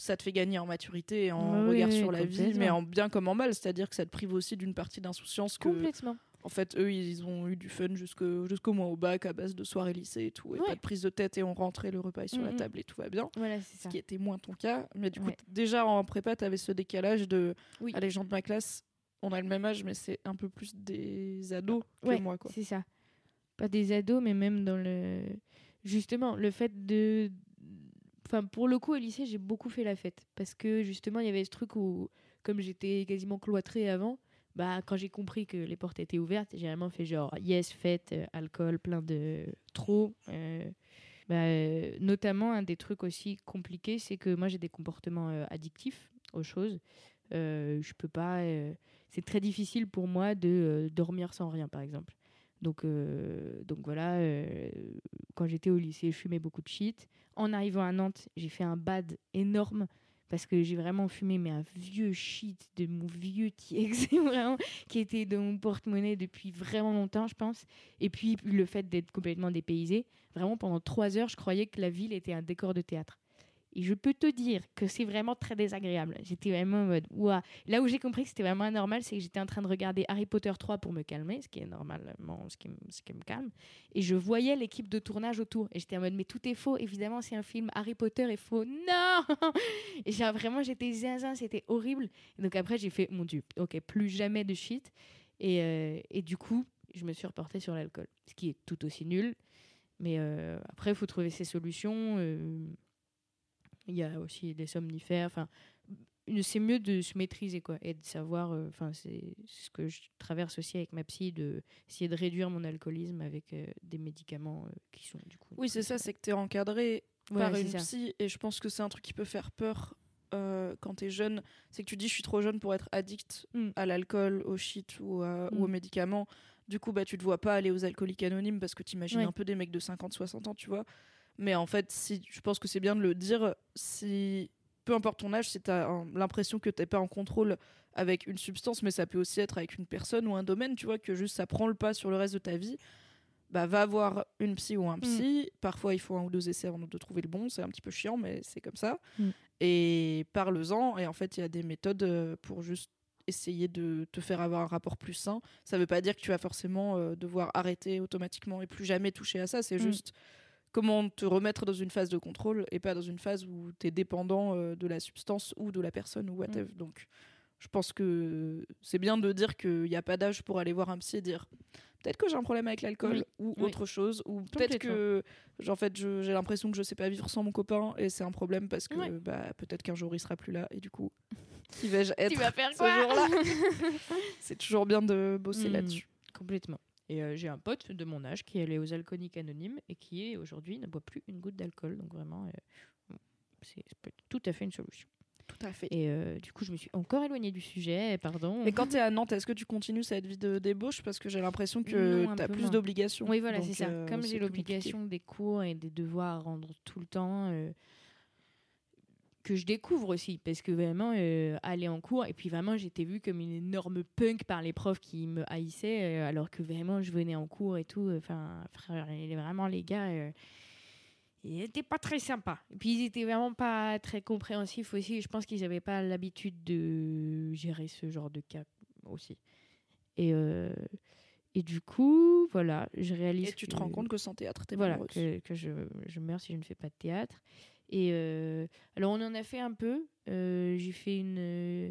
ça te fait gagner en maturité et en Oui, regard sur la vie, mais en bien comme en mal. C'est-à-dire que ça te prive aussi d'une partie d'insouciance Complètement. en fait, eux, ils ont eu du fun jusqu'au mois au bac à base de soirées lycée et tout. Et Ouais. pas de prise de tête et on rentrait, le repas est sur la Mm, mm. table et tout va bien Voilà, c'est ce ça. qui était moins ton cas. Mais du coup, Ouais. déjà en prépa, tu avais ce décalage de Oui. ah, les gens de ma classe, on a le même âge, mais c'est un peu plus des ados que moi. Quoi. c'est ça. Pas des ados, mais même dans le justement, le fait de. Enfin, pour le coup, au lycée, j'ai beaucoup fait la fête. Parce que justement, il y avait ce truc où, comme j'étais quasiment cloîtrée avant, bah, quand j'ai compris que les portes étaient ouvertes, j'ai vraiment fait genre yes, fête, euh, alcool, plein de trop. euh, bah, euh, notamment, un des trucs aussi compliqués, c'est que moi j'ai des comportements addictifs aux choses. Je peux pas. c'est très difficile pour moi de dormir sans rien, par exemple. Donc, euh, donc voilà, euh, quand j'étais au lycée, je fumais beaucoup de shit. En arrivant à Nantes, j'ai fait un bad énorme parce que j'ai vraiment fumé mais un vieux shit de mon vieux TX vraiment qui était dans mon porte-monnaie depuis vraiment longtemps je pense et puis le fait d'être complètement dépaysé vraiment pendant trois heures je croyais que la ville était un décor de théâtre et je peux te dire que c'est vraiment très désagréable. J'étais vraiment en mode ouah. Là où j'ai compris que c'était vraiment anormal c'est que j'étais en train de regarder Harry Potter 3 pour me calmer ce qui est normalement ce qui, me- calme. Et je voyais l'équipe de tournage autour. Et j'étais en mode mais tout est faux. Évidemment c'est un film Harry Potter est faux. Non et genre, vraiment j'étais zinzin c'était horrible. Et donc après j'ai fait mon dieu ok plus jamais de shit. Et, euh, du coup je me suis reportée sur l'alcool. Ce qui est tout aussi nul. Mais euh, après il faut trouver ses solutions euh, il y a aussi des somnifères enfin c'est mieux de se maîtriser quoi et de savoir euh, enfin c'est c'est ce que je traverse aussi avec ma psy de essayer de réduire mon alcoolisme avec euh, des médicaments euh, qui sont du coup Oui, c'est ça, c'est que t'es encadré Voilà, par une ça. psy et je pense que c'est un truc qui peut faire peur quand t'es jeune. C'est que tu dis je suis trop jeune pour être addict Mm. à l'alcool, au shit ou, à- ou Mm. aux médicaments. Du coup, bah, tu te vois pas aller aux alcooliques anonymes parce que t'imagines Ouais. un peu des mecs de 50-60 ans, tu vois. Mais en fait, si, je pense que c'est bien de le dire. Si, peu importe ton âge, si t'as un- l'impression que t'es pas en contrôle avec une substance, mais ça peut aussi être avec une personne ou un domaine, tu vois, que juste ça prend le pas sur le reste de ta vie, bah va voir une psy ou un psy. Parfois, il faut un ou deux essais avant de trouver le bon. C'est un petit peu chiant, mais c'est comme ça. Mm. Et parle-en. Et en fait, il y a des méthodes euh, pour juste essayer de te faire avoir un rapport plus sain. Ça veut pas dire que tu vas forcément euh, devoir arrêter automatiquement et plus jamais toucher à ça. C'est Mm. juste comment te remettre dans une phase de contrôle et pas dans une phase où tu es dépendant euh, de la substance ou de la personne ou whatever. Donc, je pense que c'est bien de dire qu'il n'y a pas d'âge pour aller voir un psy et dire peut-être que j'ai un problème avec l'alcool Oui. ou Oui. autre chose ou peut-être que en fait j'ai l'impression que je sais pas vivre sans mon copain et c'est un problème parce que bah, peut-être qu'un jour il sera plus là et du coup qui vais-je être tu vas faire ce quoi? jour-là? C'est toujours bien de bosser Mm. là-dessus Complètement. Et euh, j'ai un pote de mon âge qui est allé aux alcooliques anonymes et qui aujourd'hui ne boit plus une goutte d'alcool. Donc vraiment, euh, c'est tout à fait une solution. tout à fait Et euh, du coup, je me suis encore éloignée du sujet, pardon. mais quand tu es à Nantes est-ce que tu continues cette vie de débauche? Parce que j'ai l'impression que tu as plus d'obligations Oui, voilà, c'est ça. euh, Comme j'ai l'obligation des cours et des devoirs à rendre tout le temps, que je découvre aussi, parce que vraiment, euh, aller en cours, et puis vraiment, j'étais vue comme une énorme punk par les profs qui me haïssaient, euh, alors que vraiment, je venais en cours et tout. Enfin, frère, il est vraiment, les gars, euh, ils n'étaient pas très sympas. Et puis, ils étaient vraiment pas très compréhensifs aussi. Je pense qu'ils n'avaient pas l'habitude de gérer ce genre de cas aussi. Et. euh, et du coup, voilà, je réalise. et tu te rends compte que sans théâtre t'es voilà, que, que je, je meurs si je ne fais pas de théâtre. Et euh, alors, on en a fait un peu. Euh, J'ai fait une, euh,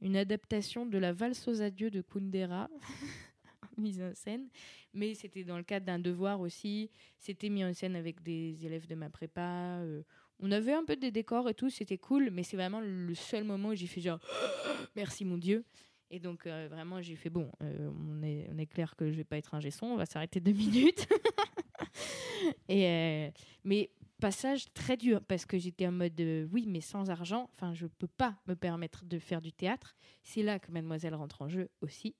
une adaptation de la valse aux adieux de Kundera, mise en scène. Mais c'était dans le cadre d'un devoir aussi. C'était mis en scène avec des élèves de ma prépa. on avait un peu des décors et tout, c'était cool. Mais c'est vraiment le seul moment où j'ai fait genre merci mon Dieu. Et donc, vraiment, j'ai fait bon, on, est, clair que je vais pas être un gesson, on va s'arrêter deux minutes. et, mais passage très dur parce que j'étais en mode euh, oui, mais sans argent, enfin, je peux pas me permettre de faire du théâtre. C'est là que Mademoiselle rentre en jeu aussi.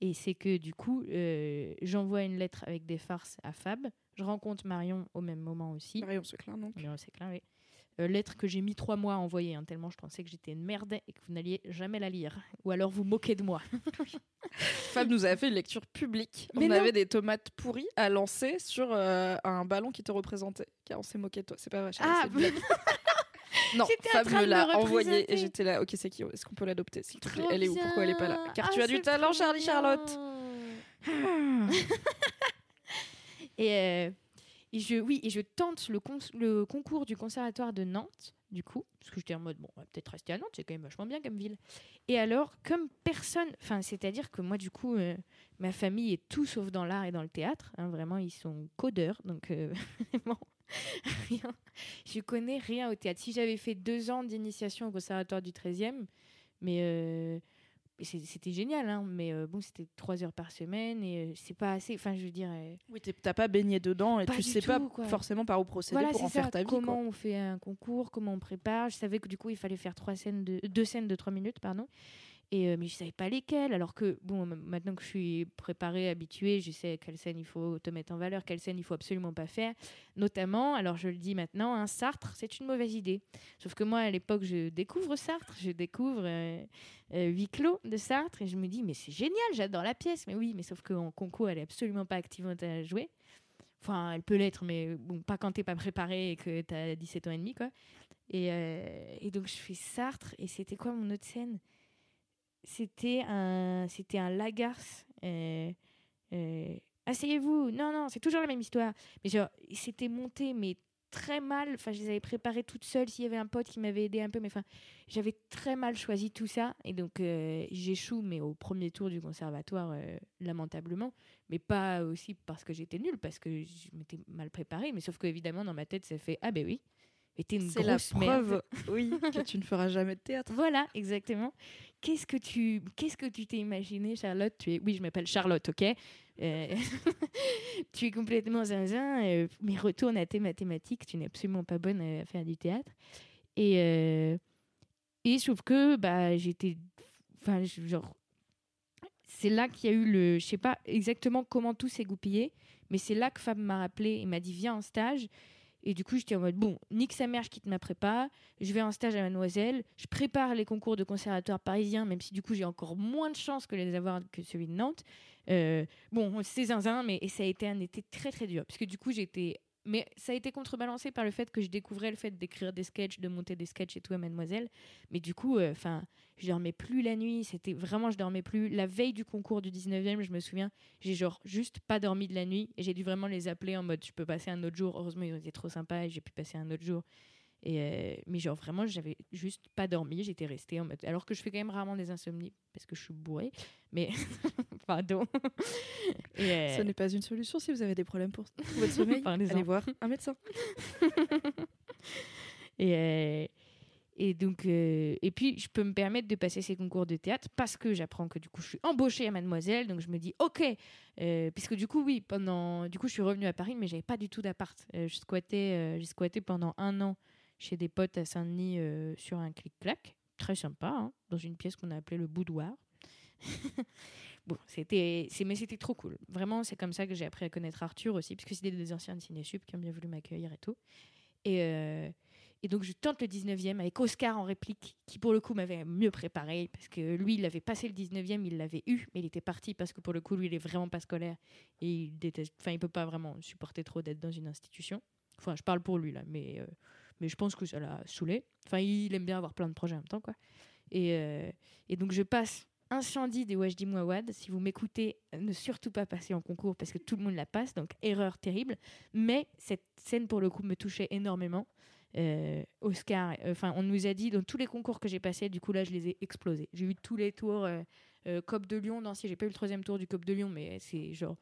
Et c'est que du coup, euh, j'envoie une lettre avec des farces à Fab. Je rencontre Marion au même moment aussi. Marion Seclin donc Marion Séclin, oui. Euh, lettre que j'ai mis trois mois à envoyer, hein, tellement je pensais que j'étais une merde et que vous n'alliez jamais la lire. Ou alors vous moquez de moi. Fab nous a fait une lecture publique. Mais on non. avait des tomates pourries à lancer sur euh, un ballon qui te représentait. Car on s'est moqué de toi. C'est pas vrai. Ah, non, Fab me l'a envoyé et j'étais là. Ok, c'est qui Est-ce qu'on peut l'adopter? S'il te plaît Elle est où? Pourquoi elle est pas là? Car Ah, tu as du talent, Charlie bien. Charlotte. et, euh, Et je, oui, et je tente le, concours du conservatoire de Nantes, du coup, parce que j'étais en mode, bon, on va peut-être rester à Nantes, c'est quand même vachement bien comme ville. Et alors, comme personne, enfin, c'est-à-dire que moi, du coup, euh, ma famille est tout sauf dans l'art et dans le théâtre, hein, vraiment, ils sont codeurs, donc euh, vraiment, rien. Je connais rien au théâtre. Si j'avais fait deux ans d'initiation au conservatoire du 13e, mais euh, c'était génial, hein, mais euh, bon, c'était trois heures par semaine et euh, c'est pas assez. Enfin, je veux dire, euh, Oui, t'as pas baigné dedans et tu sais pas quoi. forcément par où procéder voilà, pour en ça. faire ta vie. comment on fait un concours, comment on prépare. Je savais que du coup, il fallait faire trois scènes de deux scènes de trois minutes, pardon. Euh, mais je savais pas lesquelles. Alors que bon, maintenant que je suis préparée, habituée, je sais quelle scène il faut te mettre en valeur, quelle scène il faut absolument pas faire. Notamment, alors je le dis maintenant, un Sartre, c'est une mauvaise idée. Sauf que moi, à l'époque, je découvre Sartre, je découvre euh, euh, clos de Sartre, et je me dis, mais c'est génial, j'adore la pièce. Mais oui, mais sauf qu'en concours, elle est absolument pas activante à jouer. Enfin, elle peut l'être, mais pas quand t'es pas préparé et que t'as 17 ans et demi, quoi. Euh, et donc, je fais Sartre, et c'était quoi mon autre scène? C'était un, c'était un Lagarce. euh, euh, Asseyez-vous. Non, non, c'est toujours la même histoire. Mais genre, c'était monté, mais très mal. Enfin, je les avais préparés toute seule. S'il y avait un pote qui m'avait aidé un peu, mais enfin, j'avais très mal choisi tout ça. Et donc, euh, j'échoue, mais au premier tour du conservatoire, lamentablement. Mais pas aussi parce que j'étais nulle, parce que je m'étais mal préparée. Mais sauf qu'évidemment, dans ma tête, ça fait Ah ben oui, mais t'es une C'est la preuve, oui, que tu ne feras jamais de théâtre. Voilà, exactement. Qu'est-ce que tu qu'est-ce que tu t'es imaginé, Charlotte? Tu es oui, je m'appelle Charlotte, ok? Euh, tu es complètement zinzin, euh, mais retourne à tes mathématiques. Tu n'es absolument pas bonne à faire du théâtre. Et euh, et sauf que bah j'étais, enfin genre c'est là qu'il y a eu le, je sais pas exactement comment tout s'est goupillé, mais c'est là que Fab m'a rappelé et m'a dit viens en stage. Et du coup, j'étais en mode, bon, nique sa mère, je quitte ma prépa, je vais en stage à Mademoiselle, je prépare les concours de conservatoire parisien, même si du coup j'ai encore moins de chances que les avoir que celui de Nantes. Euh, bon, c'est zinzin, mais ça a été un été très très dur, parce que du coup j'étais... Mais ça a été contrebalancé par le fait que je découvrais le fait d'écrire des sketchs, de monter des sketchs et tout à Mademoiselle. Mais du coup, enfin, je dormais plus la nuit, c'était vraiment, je dormais plus. La veille du concours du 19e, je me souviens, j'ai genre juste pas dormi de la nuit et j'ai dû vraiment les appeler en mode je peux passer un autre jour. Heureusement, ils ont été trop sympas et j'ai pu passer un autre jour. Et euh, mais genre vraiment, j'avais juste pas dormi, j'étais restée en mode. Alors que je fais quand même rarement des insomnies parce que je suis bourrée, mais pardon. Et, euh, Ce n'est pas une solution si vous avez des problèmes pour votre sommeil. Allez voir un médecin. Et, euh, et donc, euh, et puis, je peux me permettre de passer ces concours de théâtre parce que j'apprends que du coup, je suis embauchée à Mademoiselle. Donc, je me dis, ok, puisque du coup, oui, pendant, du coup, je suis revenue à Paris, mais j'avais pas du tout d'appart. Je squattais, j'ai squatté pendant un an chez des potes à Saint-Denis euh, sur un clic-clac, très sympa, hein, dans une pièce qu'on a appelée le boudoir. bon, c'était, mais c'était trop cool. Vraiment, c'est comme ça que j'ai appris à connaître Arthur aussi, puisque c'était des anciens de Cinésup qui ont bien voulu m'accueillir et tout. Et, euh, donc, je tente le 19e avec Oscar en réplique, qui pour le coup m'avait mieux préparé, parce que lui, il avait passé le 19e, il l'avait eu, mais il était parti parce que pour le coup, lui, il est vraiment pas scolaire. Et il déteste, enfin, il peut pas vraiment supporter trop d'être dans une institution. Enfin, je parle pour lui, là, mais, euh, mais je pense que ça l'a saoulé. Enfin, il aime bien avoir plein de projets en même temps, quoi. Et, euh, et donc, je passe Incendie des Wajdi Mouawad. Si vous m'écoutez, ne surtout pas passer en concours parce que tout le monde la passe, donc erreur terrible. Mais cette scène, pour le coup, me touchait énormément. Euh, Oscar, enfin, on nous a dit dans tous les concours que j'ai passés, du coup là, je les ai explosés. J'ai eu tous les tours, euh, euh, COP de Lyon, non, si j'ai pas eu le troisième tour du COP de Lyon, mais c'est genre,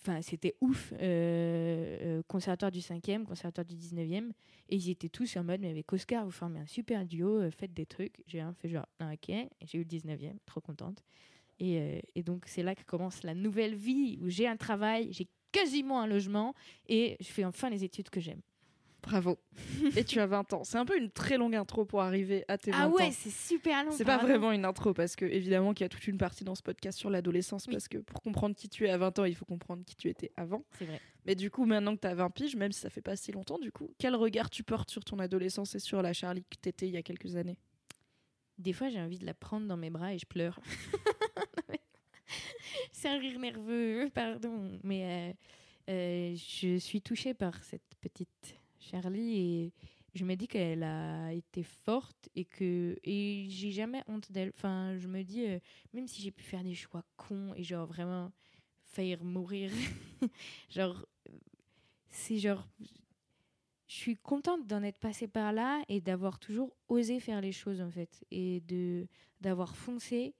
enfin, c'était ouf. Euh, euh, conservatoire du 5e, conservatoire du 19e, et ils étaient tous en mode, mais avec Oscar, vous formez un super duo, euh, faites des trucs. J'ai un fait genre, ah, ok, j'ai eu le 19e, trop contente. Et donc, c'est là que commence la nouvelle vie où j'ai un travail, j'ai quasiment un logement, et je fais enfin les études que j'aime. Bravo. Et tu as 20 ans. C'est un peu une très longue intro pour arriver à tes 20 Ah ans. ouais, c'est super long. C'est pas vraiment une intro parce que évidemment qu'il y a toute une partie dans ce podcast sur l'adolescence Oui. parce que pour comprendre qui tu es à 20 ans, il faut comprendre qui tu étais avant. C'est vrai. Mais du coup, maintenant que tu as 20 piges, même si ça fait pas si longtemps, du coup, quel regard tu portes sur ton adolescence et sur la Charlie que t'étais il y a quelques années? Des fois, j'ai envie de la prendre dans mes bras et je pleure. c'est un rire nerveux, pardon. Mais euh, euh, je suis touchée par cette petite Charlie et je me dis qu'elle a été forte et que et j'ai jamais honte d'elle. Enfin, je me dis, euh, même si j'ai pu faire des choix cons et genre vraiment faillir mourir, genre c'est genre. Je suis contente d'en être passée par là et d'avoir toujours osé faire les choses, en fait. Et de d'avoir foncé.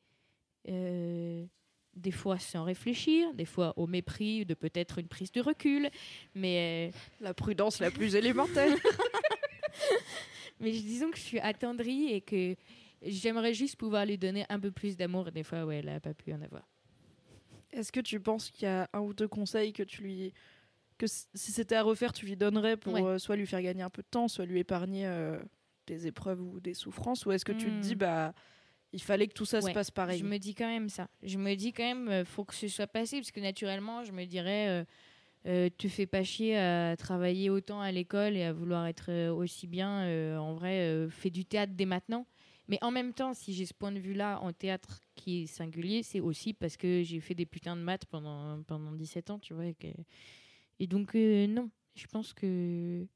euh, des fois sans réfléchir, des fois au mépris de peut-être une prise de recul, mais, euh, La prudence la plus élémentaire. mais disons que je suis attendrie et que j'aimerais juste pouvoir lui donner un peu plus d'amour. Et des fois, ouais, elle n'a pas pu en avoir. Est-ce que tu penses qu'il y a un ou deux conseils que tu lui que si c'était à refaire, tu lui donnerais pour Ouais. euh, soit lui faire gagner un peu de temps, soit lui épargner euh, des épreuves ou des souffrances, ou est-ce que tu te Hmm. dis bah il fallait que tout ça se passe pareil Je me dis quand même ça. Je me dis quand même, euh, faut que ce soit passé, parce que naturellement, je me dirais, euh, euh, tu fais pas chier à travailler autant à l'école et à vouloir être euh, aussi bien. euh, en vrai, fais du théâtre dès maintenant. Mais en même temps, si j'ai ce point de vue-là en théâtre qui est singulier, c'est aussi parce que j'ai fait des putains de maths pendant, pendant 17 ans, tu vois. Et, que- et donc, non, je pense que.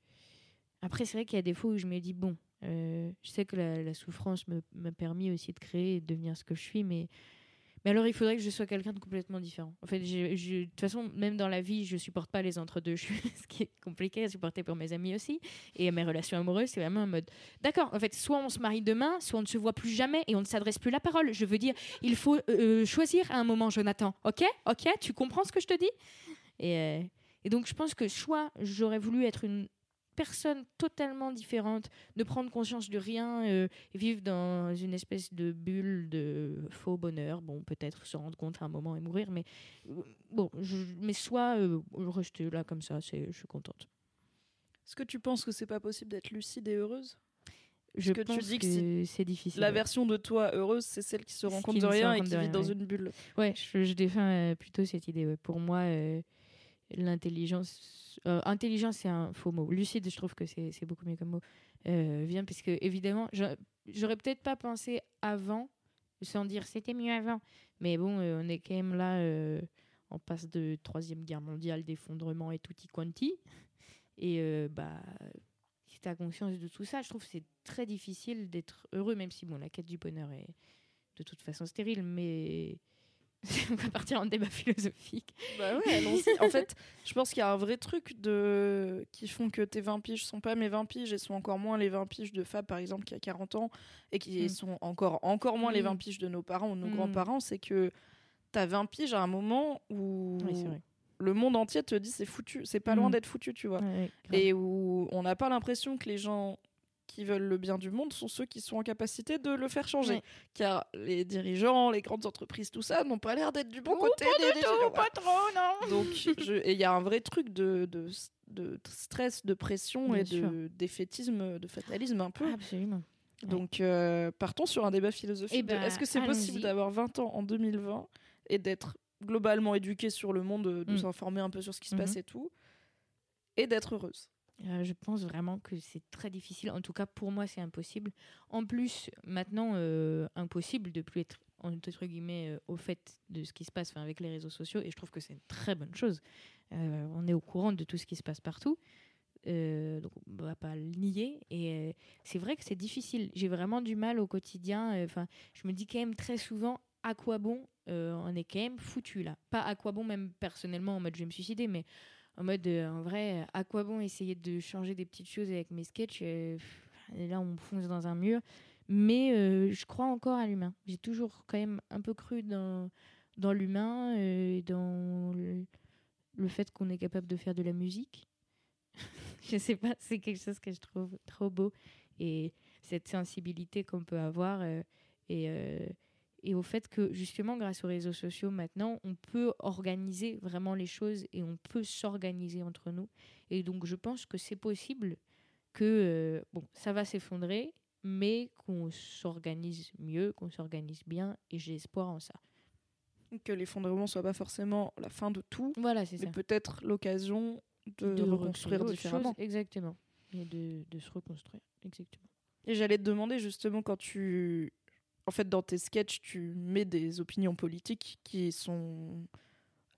Après, c'est vrai qu'il y a des fois où je me dis, bon, euh, je sais que la, souffrance m'a permis aussi de créer et de devenir ce que je suis, mais, mais alors il faudrait que je sois quelqu'un de complètement différent. En fait, de toute façon, même dans la vie, je supporte pas les entre-deux, ce qui est compliqué à supporter pour mes amis aussi. Et mes relations amoureuses, c'est vraiment en mode, d'accord, en fait, soit on se marie demain, soit on ne se voit plus jamais et on ne s'adresse plus la parole. Je veux dire, il faut euh, choisir à un moment, Jonathan. Ok? Ok? Tu comprends ce que je te dis? Et, euh, et donc, je pense que soit j'aurais voulu être une personne totalement différente, ne prendre conscience de rien, euh, vivre dans une espèce de bulle de faux bonheur. Bon, peut-être se rendre compte à un moment et mourir, mais euh, bon, je, mais soit euh, rester là comme ça, c'est, je suis contente. Est-ce que tu penses que c'est pas possible d'être lucide et heureuse? Je que tu pense dis que que c'est difficile. La ouais. version de toi heureuse, c'est celle qui se rend compte de rien et qui vit dans une bulle. Ouais, je, je défends euh, plutôt cette idée. ouais. Pour moi, euh, l'intelligence. euh, intelligence, c'est un faux mot. Lucide, je trouve que c'est beaucoup mieux comme mot. Euh, vient, parce que, évidemment, j'a- j'aurais peut-être pas pensé avant, sans dire c'était mieux avant. Mais bon, euh, on est quand même là, euh, on passe de Troisième Guerre mondiale, d'effondrement et tutti quanti. Et bah, si tu as conscience de tout ça, je trouve que c'est très difficile d'être heureux, même si bon, la quête du bonheur est de toute façon stérile, mais on va partir en débat philosophique. Bah ouais, allons-y. En fait, je pense qu'il y a un vrai truc de... qui font que tes 20 piges sont pas mes 20 piges et sont encore moins les 20 piges de Fab, par exemple, qui a 40 ans, et qui Mm. sont encore, encore moins les Mm. 20 piges de nos parents ou de nos Mm. grands-parents, c'est que t'as 20 piges à un moment où Oui, c'est vrai. le monde entier te dit c'est foutu, c'est pas loin Mm. d'être foutu, tu vois. Ouais. Et où on n'a pas l'impression que les gens qui veulent le bien du monde sont ceux qui sont en capacité de le faire changer. Car les dirigeants, les grandes entreprises, tout ça, n'ont pas l'air d'être du bon côté pas des du tout, pas trop, non. Donc, je- et il y a un vrai truc de, de, de stress, de pression Bien et sûr. de défaitisme, de fatalisme un peu. Absolument. Donc, euh, partons sur un débat philosophique. Ben, Est-ce que c'est possible d'avoir 20 ans en 2020 et d'être globalement éduqué sur le monde, de Mm. s'informer un peu sur ce qui se Mhm. passe et tout, et d'être heureuse? Euh, je pense vraiment que c'est très difficile. En tout cas, pour moi, c'est impossible. En plus, maintenant, euh, impossible de plus être entre guillemets euh, au fait de ce qui se passe avec les réseaux sociaux. Et je trouve que c'est une très bonne chose. On est au courant de tout ce qui se passe partout. Donc on va pas le nier et c'est vrai que c'est difficile j'ai vraiment du mal au quotidien enfin je me dis quand même très souvent à quoi bon on est quand même foutu là pas à quoi bon même personnellement en mode je vais me suicider mais en mode euh, en vrai à quoi bon essayer de changer des petites choses avec mes sketchs euh, là on fonce dans un mur. Mais euh, je crois encore à l'humain. J'ai toujours quand même un peu cru dans dans l'humain et dans le, le fait qu'on est capable de faire de la musique. Je sais pas c'est quelque chose que je trouve trop beau. Et cette sensibilité qu'on peut avoir et et au fait que justement grâce aux réseaux sociaux maintenant on peut organiser vraiment les choses et on peut s'organiser entre nous. Et donc je pense que c'est possible que euh, bon ça va s'effondrer mais qu'on s'organise mieux qu'on s'organise bien et j'ai espoir en ça. Que l'effondrement soit pas forcément la fin de tout, voilà c'est mais peut-être l'occasion de, de reconstruire différemment. chose, exactement. Et de, de se reconstruire exactement. Et j'allais te demander justement quand tu, en fait, dans tes sketchs, tu mets des opinions politiques qui sont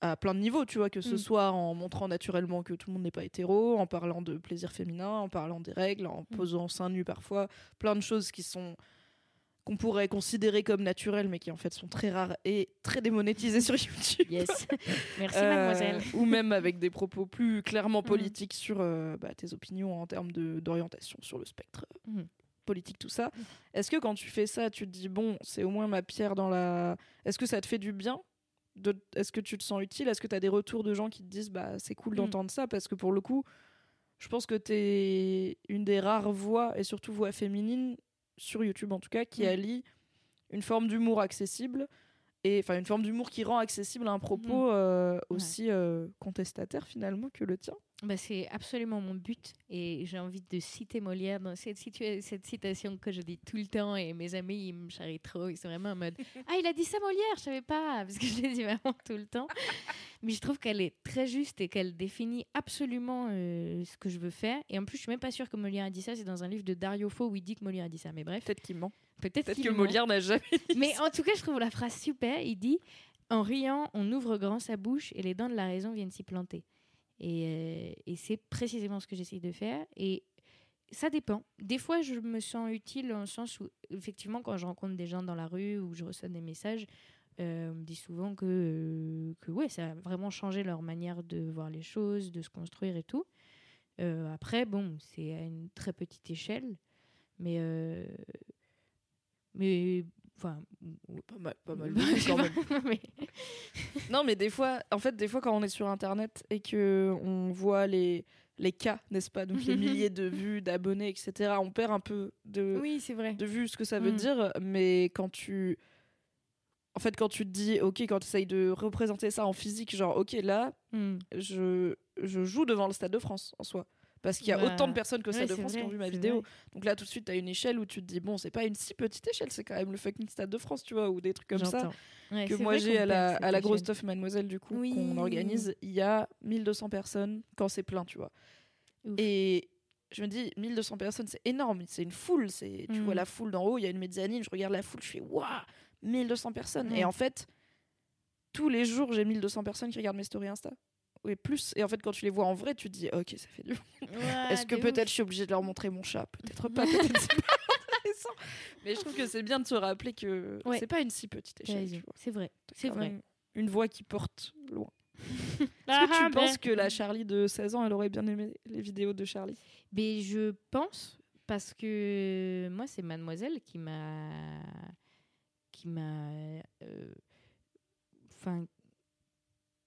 à plein de niveaux, tu vois, que ce Mm. soit en montrant naturellement que tout le monde n'est pas hétéro, en parlant de plaisir féminin, en parlant des règles, en Mm. posant seins nus parfois, plein de choses qui sont qu'on pourrait considérer comme naturelles, mais qui en fait sont très rares et très démonétisées sur YouTube. Yes. Merci, Euh, mademoiselle. ou même avec des propos plus clairement Mm. politiques sur euh, bah, tes opinions en termes d'orientation sur le spectre. Politique, tout ça. Est-ce que quand tu fais ça, tu te dis, bon, c'est au moins ma pierre dans la... Est-ce que ça te fait du bien de... Est-ce que tu te sens utile? Est-ce que tu as des retours de gens qui te disent, bah, c'est cool Mm. d'entendre ça? Parce que pour le coup, je pense que tu es une des rares voix, et surtout voix féminines, sur YouTube en tout cas, qui Mm. allie une forme d'humour accessible et enfin une forme d'humour qui rend accessible un Mm. propos euh, aussi euh, contestataire finalement que le tien. Bah, c'est absolument mon but et j'ai envie de citer Molière dans cette, cette citation que je dis tout le temps et mes amis ils me charrient trop, ils sont vraiment en mode Ah il a dit ça Molière, je savais pas parce que je l'ai dit vraiment tout le temps. Mais je trouve qu'elle est très juste et qu'elle définit absolument euh, ce que je veux faire et en plus je suis même pas sûre que Molière a dit ça, c'est dans un livre de Dario Fo où il dit que Molière a dit ça mais bref, Peut-être qu'il ment. Peut-être qu'il que. Molière n'a jamais dit Mais ça. en tout cas, je trouve la phrase super. Il dit En riant, on ouvre grand sa bouche et les dents de la raison viennent s'y planter. Et, euh, et c'est précisément ce que j'essaye de faire. Et ça dépend. Des fois, je me sens utile dans le sens où, effectivement, quand je rencontre des gens dans la rue ou je reçois des messages, euh, on me dit souvent que, euh, que ouais, ça a vraiment changé leur manière de voir les choses, de se construire et tout. Après, bon, c'est à une très petite échelle. Mais. euh, mais. Enfin. Pas mal, pas mal. Quand même. mais- Non, mais des fois, en fait, des fois quand on est sur Internet et que on voit les les cas, n'est-ce pas, donc les milliers de vues, d'abonnés, etc. On perd un peu de Oui, c'est vrai. de vue ce que ça veut Mm. dire, mais quand tu. En fait, quand tu te dis, ok, quand tu essayes de représenter ça en physique, genre, ok, là, Mm. je, je joue devant le Stade de France en soi. Parce qu'il y a Bah, autant de personnes ouais, Stade de France qui ont vu ma vidéo. vrai. Donc là, tout de suite, tu as une échelle où tu te dis, bon, c'est pas une si petite échelle, c'est quand même le fucking Stade de France, tu vois, ou des trucs comme ça. Ouais, Que moi j'ai à la, à grosse stuff Mademoiselle, du coup, Oui. qu'on organise. Il y a 1200 personnes quand c'est plein, tu vois. Ouf. Et je me dis, 1200 personnes, c'est énorme, c'est une foule. c'est Tu Mm. vois la foule d'en haut, il y a une mezzanine, je regarde la foule, je fais, waouh, 1200 personnes. Et en fait, tous les jours, j'ai 1200 personnes qui regardent mes stories Insta. Et plus. Et en fait, quand tu les vois en vrai, tu te dis, ok, ça fait du. Ouais, Est-ce que peut-être je suis obligée de leur montrer mon chat? Peut-être pas, c'est pas intéressant. Mais je trouve que c'est bien de se rappeler que Ouais. c'est pas une si petite échelle. C'est vrai. C'est vrai. même Une voix qui porte loin. Ah, Est-ce que tu ben. penses que la Charlie de 16 ans, elle aurait bien aimé les vidéos de Charlie? Mais je pense parce que moi c'est Mademoiselle qui m'a qui m'a euh, enfin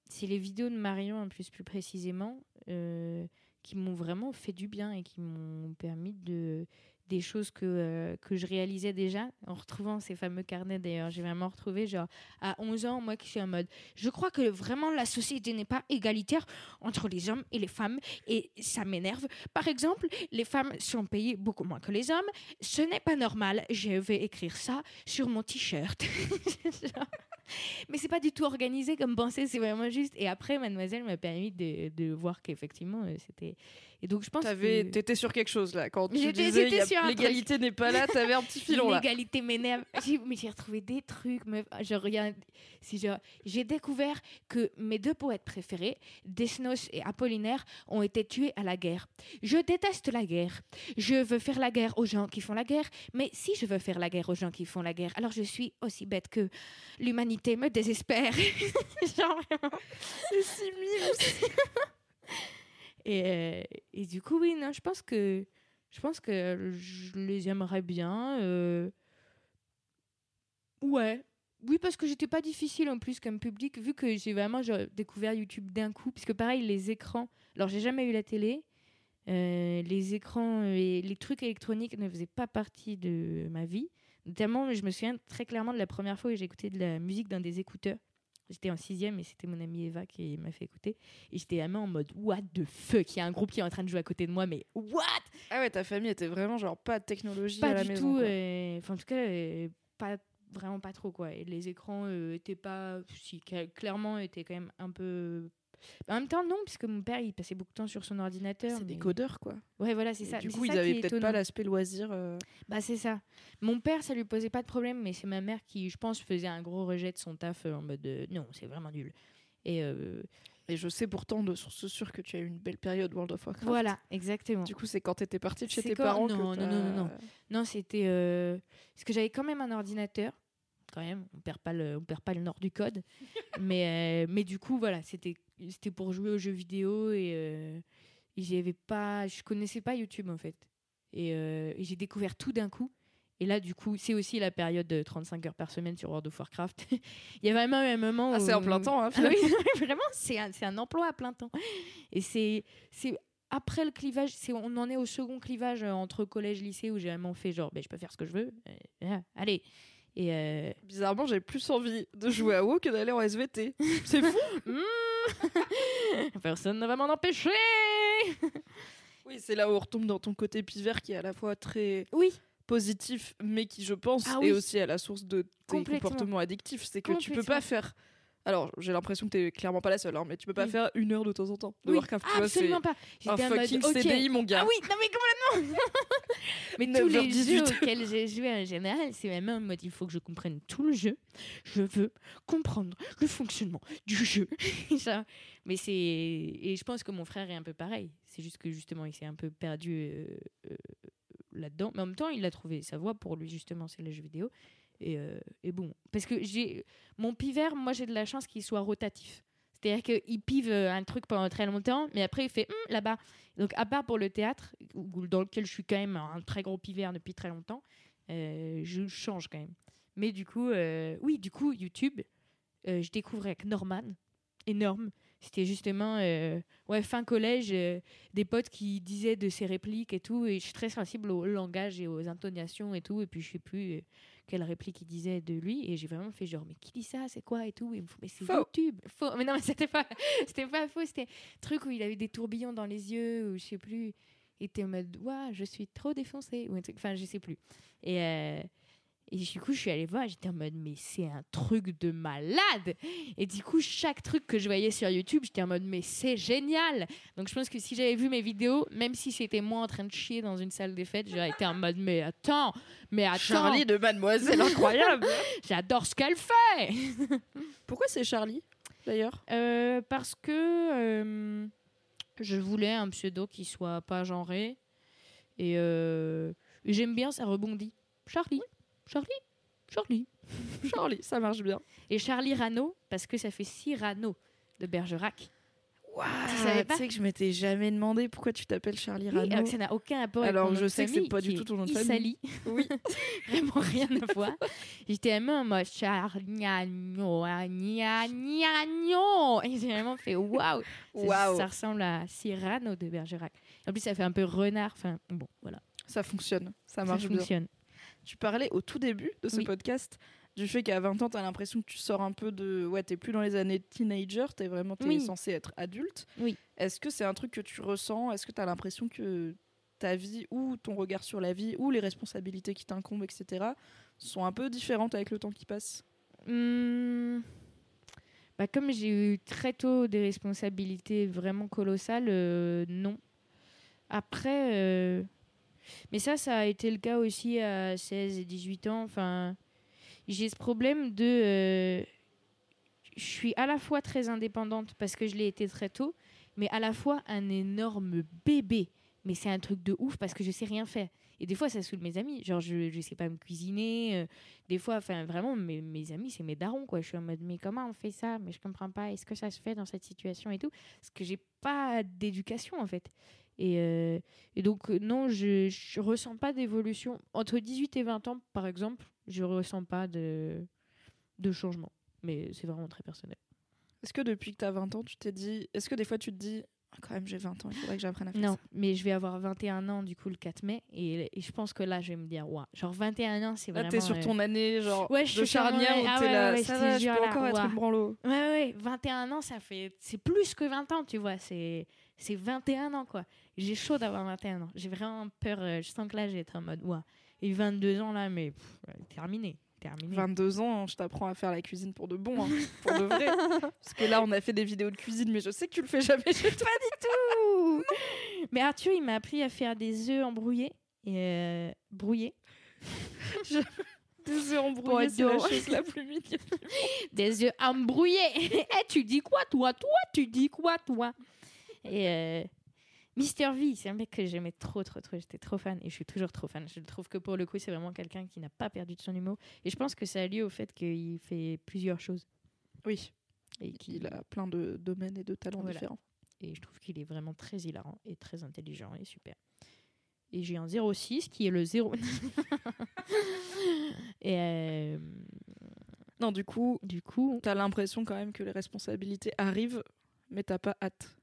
c'est les vidéos de Marion en plus plus précisément euh, qui m'ont vraiment fait du bien et qui m'ont permis de des choses que, euh, que je réalisais déjà en retrouvant ces fameux carnets d'ailleurs j'ai vraiment retrouvé genre à 11 ans moi qui suis en mode je crois que vraiment la société n'est pas égalitaire entre les hommes et les femmes et ça m'énerve par exemple les femmes sont payées beaucoup moins que les hommes. Ce n'est pas normal. Je vais écrire ça sur mon t-shirt. Mais c'est pas du tout organisé comme pensée, c'est vraiment juste. Et après, Mademoiselle m'a permis de, de voir qu'effectivement, euh, c'était. Et donc, je pense T'avais- que. T'étais sur quelque chose là. Quand tu J'étais- disais j'étais a- l'égalité n'est pas là, t'avais un petit filon là. L'inégalité m'énerve. J'ai- Mais j'ai retrouvé des trucs. meuf. Genre, regarde, si j'ai découvert que mes deux poètes préférés, Desnos et Apollinaire, ont été tués à la guerre. Je déteste la guerre. Je veux faire la guerre aux gens qui font la guerre. Mais si je veux faire la guerre aux gens qui font la guerre, alors je suis aussi bête que l'humanité me désespère. genre. C'est si mime. Et, euh, et du coup, oui, non, je pense que je pense que je les aimerais bien. euh, Ouais. Oui, parce que j'étais pas difficile en plus comme public, vu que j'ai vraiment découvert YouTube d'un coup. Puisque pareil, les écrans. Alors, j'ai jamais eu la télé. euh, les écrans et les trucs électroniques ne faisaient pas partie de ma vie. Notamment, je me souviens très clairement de la première fois où j'ai écouté de la musique dans des écouteurs. J'étais en sixième et c'était mon amie Eva qui m'a fait écouter. Et j'étais vraiment en mode What the fuck? Il y a un groupe qui est en train de jouer à côté de moi, mais what? Ah ouais, ta famille était vraiment genre pas de technologie à Pas la du maison. tout. euh, Enfin, en tout cas, euh, pas vraiment pas trop quoi. Et les écrans euh, étaient pas, si cla- clairement étaient quand même un peu. En même temps, non, puisque mon père il passait beaucoup de temps sur son ordinateur. C'est des codeurs quoi. Ouais, voilà, c'est ça. Du Mais coup, ils avaient peut-être pas l'aspect loisir. euh, Bah c'est ça. Mon père, ça lui posait pas de problème, mais c'est ma mère qui, je pense, faisait un gros rejet de son taf euh, en mode euh, non, c'est vraiment nul. Et, euh, Et je sais pourtant de source sûre que tu as eu une belle période World of Warcraft. Voilà, exactement. Du coup, c'est quand t'étais partie de chez tes quand- parents non, que non, t'as- non, non, non. Non, c'était parce que j'avais quand même un ordinateur. Quand même, on perd pas le, on perd pas le nord du code. mais euh, mais du coup, voilà, c'était c'était pour jouer aux jeux vidéo et, euh, et j'y avais pas, je connaissais pas YouTube en fait. Et, euh, et j'ai découvert tout d'un coup. Et là, du coup, c'est aussi la période de 35 heures par semaine sur World of Warcraft. Il y a vraiment eu un moment Ah, c'est en plein temps, hein, ah oui, vraiment, c'est un, un emploi à plein temps. Et c'est après le clivage, on en est au second clivage euh, entre collège lycée où j'ai vraiment fait genre, ben, je peux faire ce que je veux. Euh, allez. Et euh, Bizarrement, j'ai plus envie de jouer à WoW que d'aller en SVT. C'est fou. hmm, personne ne va m'en empêcher. Oui, c'est là où on retombe dans ton côté pivert qui est à la fois très Oui, positif, mais qui, je pense, Ah est aussi à la source de tes Complètement. comportements addictifs. C'est que tu peux pas faire. Alors, j'ai l'impression que t'es clairement pas la seule, hein, mais tu peux pas Oui. faire une heure de temps en temps de oui. Warcraft. tu vois, c'est absolument pas. un mode, fucking ok. CDI, mon gars. Ah oui, non mais complètement. mais tous les 9h18. jeux auxquels j'ai joué en général, c'est vraiment en mode il faut que je comprenne tout le jeu. Je veux comprendre le fonctionnement du jeu. Mais c'est et je pense que mon frère est un peu pareil. C'est juste que justement il s'est un peu perdu euh, euh, là-dedans. Mais en même temps, il a trouvé sa voie pour lui justement, c'est les jeux vidéo. Et, euh, et bon, parce que j'ai mon pivert, moi j'ai de la chance qu'il soit rotatif. C'est-à-dire qu'il pive euh, un truc pendant très longtemps, mais après il fait Hum, là-bas. Donc, à part pour le théâtre, dans lequel je suis quand même un très gros pivert depuis très longtemps, euh, je change quand même. Mais du coup, oui, du coup, YouTube, je découvrais avec Norman, énorme. C'était justement, ouais, fin collège, des potes qui disaient de ses répliques et tout. Et je suis très sensible au langage et aux intonations et tout. Et puis, je sais plus quelle réplique il disait de lui. Et j'ai vraiment fait genre, mais qui dit ça C'est quoi Et tout. Et il me fait, mais c'est Faux. YouTube. Faux. Mais non, mais c'était pas, c'était pas faux. C'était un truc où il avait des tourbillons dans les yeux, ou je sais plus. Il était en mode, waouh, je suis trop défoncé. Ou un truc, enfin, je sais plus. Et, euh, et du coup, je suis allée voir, j'étais en mode, mais c'est un truc de malade. Et du coup, chaque truc que je voyais sur YouTube, j'étais en mode, mais c'est génial. Donc, je pense que si j'avais vu mes vidéos, même si c'était moi en train de chier dans une salle des fêtes, j'aurais été en mode, mais attends, mais attends, Charlie de Mademoiselle incroyable. j'adore ce qu'elle fait. Pourquoi c'est Charlie d'ailleurs? Euh, parce que euh, je voulais un pseudo qui soit pas genré. Et euh, j'aime bien, ça rebondit. Charlie. Charlie. Charlie. Charlie, ça marche bien. Et Charlie Rano, parce que ça fait Cyrano de Bergerac. Pas tu sais que je m'étais jamais demandé pourquoi tu t'appelles Charlie Oui, Rano. alors que ça n'a aucun rapport avec Alors, mon je nom de sais que c'est famille, pas du tout ton nom de Issali. Oui. Vraiment rien à voir. J'étais vraiment en mode Charlie Gagnon. Et j'ai vraiment fait waouh. Ça- Waouh. Ça ressemble à Cyrano de Bergerac. En plus, ça fait un peu renard. Enfin, bon, voilà. Ça fonctionne, ça Ça marche bien. Tu parlais au tout début de ce Oui. podcast du fait qu'à 20 ans, t'as l'impression que tu sors un peu de. Ouais, t'es plus dans les années teenager, t'es vraiment t'es Oui. censé être adulte. Oui. Est-ce que c'est un truc que tu ressens? Est-ce que t'as l'impression que ta vie ou ton regard sur la vie ou les responsabilités qui t'incombent, etc., sont un peu différentes avec le temps qui passe? Hum, bah, comme j'ai eu très tôt des responsabilités vraiment colossales, euh, non. Après, euh, mais ça, ça a été le cas aussi à 16 et 18 ans. Enfin, j'ai ce problème de. euh, je suis à la fois très indépendante parce que je l'ai été très tôt, mais à la fois un énorme bébé. Mais c'est un truc de ouf parce que je sais rien faire. Et des fois, ça saoule mes amis. Genre, je, je sais pas me cuisiner. euh, des fois, enfin, vraiment, mes, mes amis, c'est mes darons, quoi. Je suis en mode, mais comment on fait ça? Mais je comprends pas. Est-ce que ça se fait dans cette situation et tout? Parce que j'ai pas d'éducation, en fait. Et, euh, et donc, euh, non, je, je ressens pas d'évolution. Entre 18 et 20 ans, par exemple, je ressens pas de, de changement. Mais c'est vraiment très personnel. Est-ce que depuis que t'as 20 ans, tu t'es dit. Est-ce que des fois tu te dis. Ah, quand même, j'ai 20 ans, il faudrait que j'apprenne à faire Non, ça? mais je vais avoir 21 ans, du coup, le 4 mai. Et, et je pense que là, je vais me dire, waouh, genre 21 ans, c'est Là, vraiment. t'es sur euh, ton année, genre, Ouais, je de charnière où Ah t'es ouais, là. ouais, ça va, je peux là, encore être une branlo. Ouais, ouais, ouais, 21 ans, ça fait. C'est plus que 20 ans, tu vois. C'est c'est 21 ans, quoi. J'ai chaud d'avoir 21 ans. J'ai vraiment peur. euh, je sens que là, j'ai être en mode, ouah. Et 22 ans, là, mais pff, ouais, terminé. Terminé. 22 ans, je t'apprends à faire la cuisine pour de bon, hein, pour de vrai. Parce que là, on a fait des vidéos de cuisine, mais je sais que tu le fais jamais chez toi. Ouh. Mais Arthur, il m'a appris à faire des œufs embrouillés. Et euh, brouillés. Des œufs embrouillés, c'est la chose la plus mignonne. Des yeux embrouillés. Eh, tu dis quoi, toi? Toi, tu dis quoi, toi? Et euh, Mr. V, c'est un mec que j'aimais trop, trop, trop. J'étais trop fan et je suis toujours trop fan. Je trouve que pour le coup, c'est vraiment quelqu'un qui n'a pas perdu de son humour. Et je pense que ça a lieu au fait qu'il fait plusieurs choses. Oui, Et, qu'il- il a plein de domaines et de talents Voilà. différents. et je trouve qu'il est vraiment très hilarant et très intelligent et super. Et j'ai un 06 qui est le 0. et euh, Non, du coup, du coup, t'as l'impression quand même que les responsabilités arrivent, mais t'as pas hâte.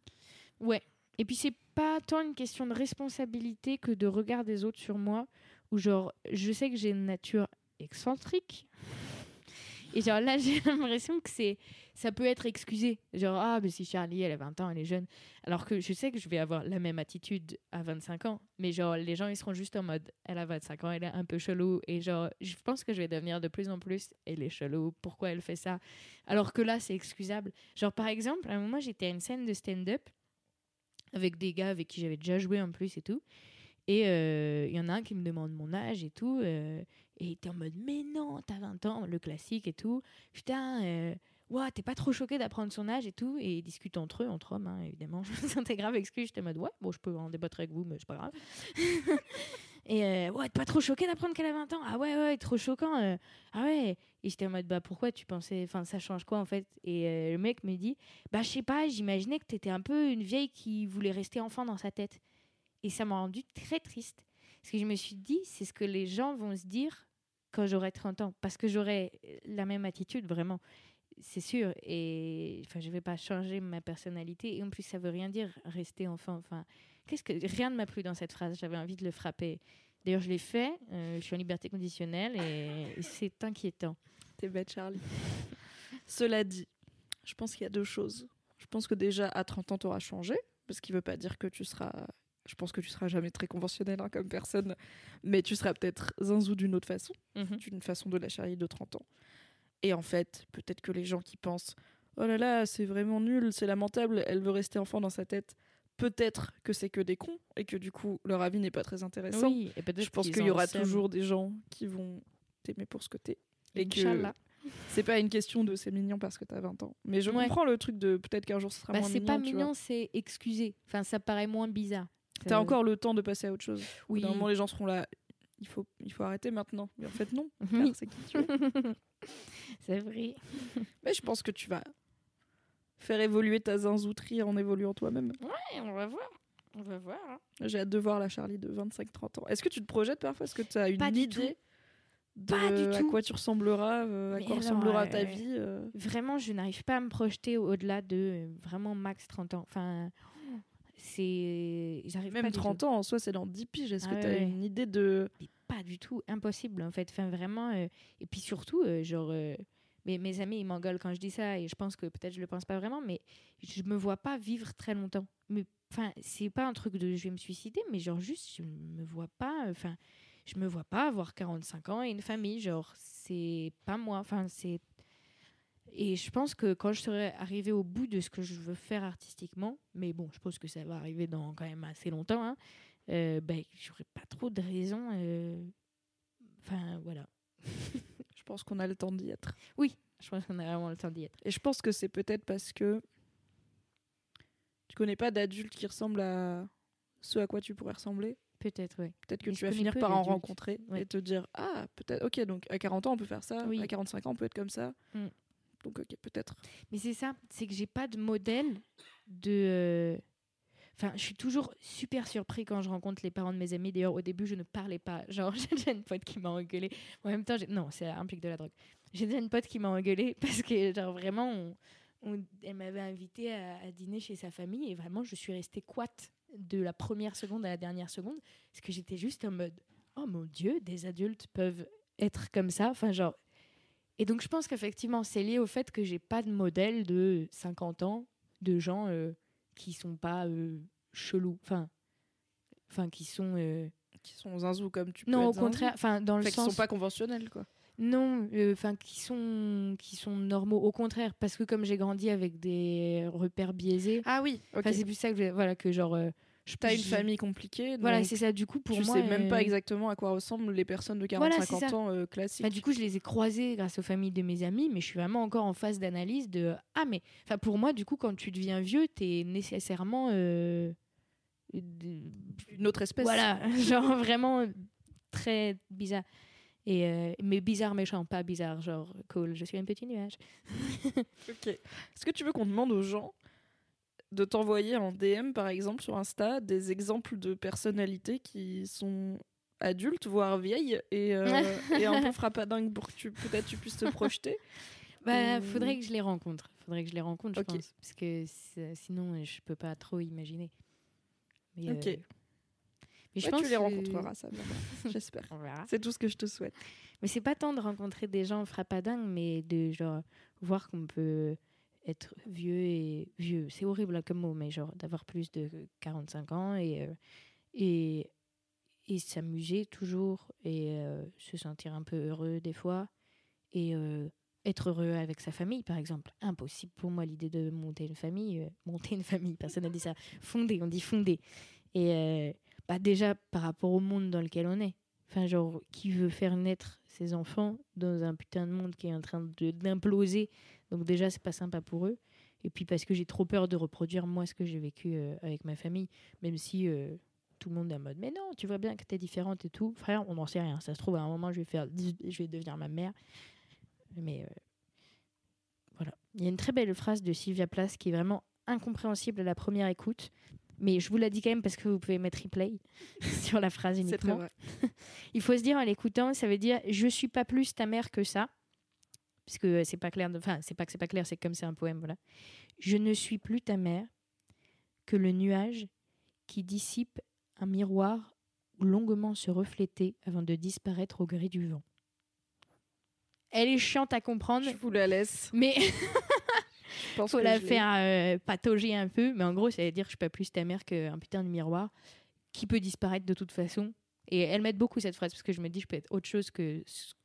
Ouais. Et puis c'est pas tant une question de responsabilité que de regard des autres sur moi, où genre je sais que j'ai une nature excentrique. Et genre là j'ai l'impression que c'est ça peut être excusé. Genre ah mais si Charlie elle a 20 ans, elle est jeune. Alors que je sais que je vais avoir la même attitude à 25 ans, mais genre les gens ils seront juste en mode elle a 25 ans, elle est un peu chelou et genre je pense que je vais devenir de plus en plus elle est chelou, pourquoi elle fait ça? Alors que là c'est excusable. Genre par exemple, à un moment j'étais à une scène de stand-up avec des gars avec qui j'avais déjà joué en plus et tout. Et euh, il y en a un qui me demande mon âge et tout. euh, et il était en mode, mais non, t'as 20 ans, le classique et tout. Putain, euh, t'es pas trop choqué d'apprendre son âge et tout. Et ils discutent entre eux, entre hommes, hein, évidemment. Je me sentais grave exclu. J'étais en mode, ouais, bon, je peux en débattre avec vous, mais c'est pas grave. et euh, ouais, pas trop choqué d'apprendre qu'elle a 20 ans Ah ouais, ouais, trop choquant. euh. ah ouais. Et j'étais en mode, bah pourquoi tu pensais, enfin, ça change quoi en fait? Et euh, le mec me dit, bah je sais pas, j'imaginais que t'étais un peu une vieille qui voulait rester enfant dans sa tête. Et ça m'a rendu très triste. Parce que je me suis dit, c'est ce que les gens vont se dire quand j'aurai 30 ans. Parce que j'aurai la même attitude, vraiment. C'est sûr. Et enfin, je vais pas changer ma personnalité. Et en plus, ça veut rien dire rester enfant. Enfin, qu'est-ce que rien ne m'a plu dans cette phrase. J'avais envie de le frapper. D'ailleurs, je l'ai fait. Euh, je suis en liberté conditionnelle et c'est inquiétant. T'es bête, Charlie. Cela dit, je pense qu'il y a deux choses. Je pense que déjà, à 30 ans, t'auras changé, parce qu'il veut pas dire que tu seras... Je pense que tu seras jamais très conventionnel hein, comme personne, mais tu seras peut-être zinzou d'une autre façon, d'une façon de la Charlie de 30 ans. Et en fait, peut-être que les gens qui pensent « Oh là là, c'est vraiment nul, c'est lamentable, elle veut rester enfant dans sa tête », peut-être que c'est que des cons, et que du coup, leur avis n'est pas très intéressant. Oui, et Je pense qu'il y aura toujours des gens qui vont t'aimer pour ce que t'es. Et que c'est pas une question de c'est mignon parce que t'as 20 ans. Mais je Ouais. comprends le truc de peut-être qu'un jour ce sera Bah, moins c'est mignon. pas tu mignon, c'est excusé. Enfin, ça paraît moins bizarre. T'as Ça- encore le temps de passer à autre chose. Oui. D'un moment, les gens seront là. Il faut, il faut arrêter maintenant. Mais en fait, non. C'est qui tu es. c'est vrai. Mais je pense que tu vas faire évoluer ta zinzouterie en évoluant toi-même. Ouais, on va voir. On va voir. hein. J'ai hâte de voir la Charlie de 25-30 ans. Est-ce que tu te projettes parfois? Est-ce que tu as une Pas du idée de Pas du à tout. quoi tu ressembleras, euh, à Mais quoi alors, ressemblera ta euh, vie euh? Vraiment, je n'arrive pas à me projeter au-delà de euh, vraiment max 30 ans. Enfin, c'est. J'arrive pas Même du 30 tout. ans en soi, c'est dans 10 piges. Est-ce Ah que tu as ouais. une idée de. Mais pas du tout. Impossible, en fait. Enfin, vraiment. euh, Et puis surtout, euh, genre. euh, Mes, mes amis, ils m'engueulent quand je dis ça et je pense que peut-être je le pense pas vraiment, mais je me vois pas vivre très longtemps. Mais enfin, c'est pas un truc de je vais me suicider, mais genre juste, je me vois pas. Enfin, je me vois pas avoir 45 ans et une famille. Genre, c'est pas moi. Enfin, c'est. Et je pense que quand je serai arrivée au bout de ce que je veux faire artistiquement, mais bon, je pense que ça va arriver dans quand même assez longtemps, hein, euh, ben, j'aurai pas trop de raisons. euh, Enfin, voilà. Je pense qu'on a le temps d'y être. Je pense qu'on a vraiment le temps d'y être. Et je pense que c'est peut-être parce que tu connais pas d'adultes qui ressemblent à ce à quoi tu pourrais ressembler. Peut-être, oui. Peut-être que Mais tu vas finir par en rencontrer Ouais. et te dire Ah, peut-être, ok, donc à 40 ans on peut faire ça, Oui. à 45 ans on peut être comme ça. Mm. Donc, ok, peut-être. Mais c'est ça, c'est que j'ai pas de modèle de. Enfin, je suis toujours super surpris quand je rencontre les parents de mes amis. D'ailleurs, au début, je ne parlais pas. Genre, j'ai déjà une pote qui m'a engueulé. En même temps, non, ça implique de la drogue. J'ai déjà une pote qui m'a engueulé parce que, genre, vraiment, elle m'avait invité à, dîner chez sa famille et vraiment, je suis restée quate de la première seconde à la dernière seconde parce que j'étais juste en mode Oh mon Dieu, des adultes peuvent être comme ça. Enfin, genre. Et donc, je pense qu'effectivement, c'est lié au fait que j'ai pas de modèle de 50 ans de gens euh, qui sont pas euh, chelous. Enfin, enfin, qui sont. euh, Qui sont zinzou comme tu peux non, être au contraire. Enfin, dans le Enfin, qui sens. sont pas conventionnels, quoi. Non, euh, enfin qui sont qui sont normaux. Au contraire, parce que comme j'ai grandi avec des repères biaisés, Ah oui, ok. c'est plus ça que je- voilà que genre euh, T'as une famille compliquée. Voilà, c'est ça. Du coup, pour tu moi, sais même pas euh, exactement à quoi ressemblent les personnes de Voilà, 40-50 c'est ça. ans euh, classiques. Enfin, du coup, je les ai croisés grâce aux familles de mes amis, mais je suis vraiment encore en phase d'analyse de ah mais enfin pour moi, du coup, quand tu deviens vieux, t'es nécessairement euh, une autre espèce. voilà, genre vraiment très bizarre. Et euh, mais bizarre méchant, pas bizarre genre cool. Je suis un petit nuage. Ok. Est-ce que tu veux qu'on demande aux gens de t'envoyer en DM, par exemple, sur Insta, des exemples de personnalités qui sont adultes, voire vieilles, et, euh, et un peu frappadingues pour que tu, peut-être tu puisses te projeter Bah, Ou- faudrait que je les rencontre. Faudrait que je les rencontre, je pense, parce que sinon je peux pas trop imaginer. Mais, Ok. euh, mais je Ouais, pense tu les rencontreras, ça, j'espère. C'est tout ce que je te souhaite. Mais c'est pas tant de rencontrer des gens frappadingues, mais de genre voir qu'on peut être vieux et vieux. C'est horrible comme mot, mais genre d'avoir plus de 45 ans et euh, et et s'amuser toujours et euh, se sentir un peu heureux des fois et euh, être heureux avec sa famille par exemple. Impossible pour moi l'idée de monter une famille monter une famille personne n'a dit ça. Fonder on dit fonder. Et bah déjà par rapport au monde dans lequel on est Enfin, genre, qui veut faire naître ses enfants dans un putain de monde qui est en train d'imploser Donc, déjà, c'est pas sympa pour eux. Et puis, parce que j'ai trop peur de reproduire, moi, ce que j'ai vécu euh, avec ma famille, même si euh, tout le monde est en mode, mais non, tu vois bien que t'es différente et tout. Frère, on n'en sait rien. Ça se trouve, à un moment, je vais, faire, je vais devenir ma mère. Mais euh, voilà. Il y a une très belle phrase de Sylvia Plath qui est vraiment incompréhensible à la première écoute. Mais je vous la dis quand même parce que vous pouvez mettre replay sur la phrase uniquement. vrai. Il faut se dire en l'écoutant, ça veut dire je suis pas plus ta mère que ça. Parce que c'est pas clair. de- Enfin, c'est pas que c'est pas clair, c'est comme c'est un poème, voilà. Je ne suis plus ta mère que le nuage qui dissipe un miroir où longuement se refléter avant de disparaître au gré du vent. Elle est chiante à comprendre, Je vous la laisse. mais faut la faire euh, patauger un peu. Mais en gros, ça veut dire que je suis pas plus ta mère qu'un putain de miroir qui peut disparaître de toute façon. Et elle m'aide beaucoup cette phrase parce que je me dis je peux être autre chose que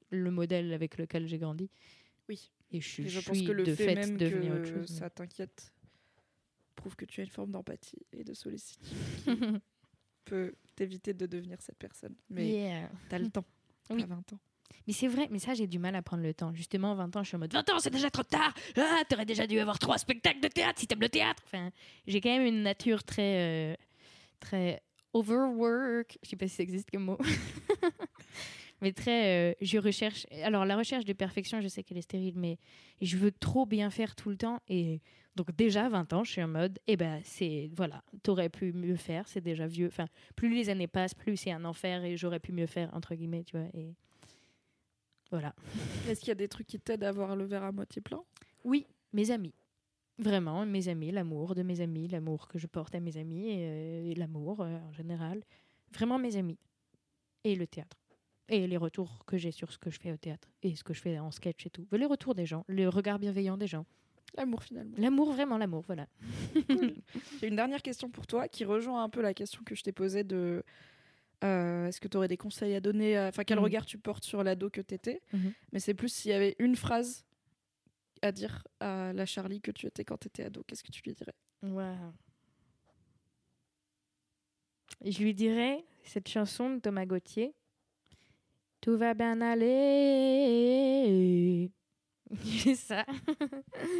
le modèle avec lequel j'ai grandi. Oui. Et je, suis- Et je pense suis que le de fait fait même devenir que autre chose. ça t'inquiète prouve que tu as une forme d'empathie et de sollicitude peut t'éviter de devenir cette personne. Mais Yeah. t'as le temps. Oui. 20 ans. Mais c'est vrai, mais ça j'ai du mal à prendre le temps. Justement, 20 ans, je suis en mode 20 ans, c'est déjà trop tard. Ah, t'aurais déjà dû avoir trois spectacles de théâtre si t'aimes le théâtre. Enfin, j'ai quand même une nature très, euh, très overwork. Je sais pas si ça existe comme mot. mais très, euh, je recherche. Alors la recherche de perfection, je sais qu'elle est stérile, mais je veux trop bien faire tout le temps. Et donc déjà 20 ans, je suis en mode, eh ben c'est voilà, t'aurais pu mieux faire, c'est déjà vieux. Enfin, plus les années passent, plus c'est un enfer et j'aurais pu mieux faire entre guillemets, tu vois. Voilà. Est-ce qu'il y a des trucs qui t'aident à avoir le verre à moitié plein? Oui, mes amis. Vraiment, mes amis, l'amour de mes amis, l'amour que je porte à mes amis, et, euh, et l'amour euh, en général. Vraiment mes amis. Et le théâtre. Et les retours que j'ai sur ce que je fais au théâtre. Et ce que je fais en sketch et tout. Les retours des gens, le regard bienveillant des gens. L'amour finalement. L'amour, vraiment l'amour, voilà. J'ai une dernière question pour toi qui rejoint un peu la question que je t'ai posée de euh, est-ce que tu aurais des conseils à donner à- Enfin, quel Mhm. regard tu portes sur l'ado que t'étais Mhm. Mais c'est plus s'il y avait une phrase à dire à la Charlie que tu étais quand t'étais ado, qu'est-ce que tu lui dirais? Je lui dirais cette chanson de Thomas Gauthier. Tout va bien aller. C'est ça.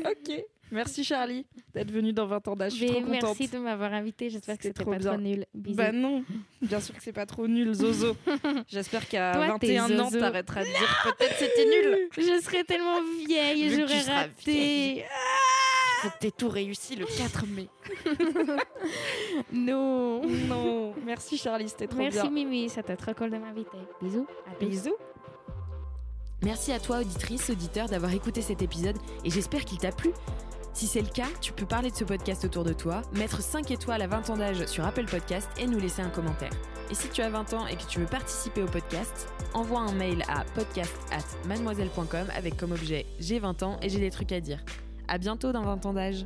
Ok. Merci Charlie d'être venue dans 20 ans d'âge. Merci de m'avoir invité. J'espère que C'était pas bien. trop nul. Bisous. Bah non, bien sûr que c'est pas trop nul, Zozo. J'espère qu'à Toi, t'es 21 ans, t'arrêteras de dire peut-être c'était nul. Je serais tellement vieille et j'aurais raté. Que t'aies tout réussi le 4 mai. Non. Non, merci Charlie, c'était trop Merci bien. Mimi, ça t'a trop cool de m'inviter. Bisous. À. Bisous. Merci à toi, auditrice, auditeur, d'avoir écouté cet épisode et j'espère qu'il t'a plu. Si c'est le cas, tu peux parler de ce podcast autour de toi, mettre 5 étoiles à 20 ans d'âge sur Apple Podcast et nous laisser un commentaire. Et si tu as 20 ans et que tu veux participer au podcast, envoie un mail à podcast at mademoiselle.com avec comme objet j'ai 20 ans et j'ai des trucs à dire. À bientôt dans 20 ans d'âge.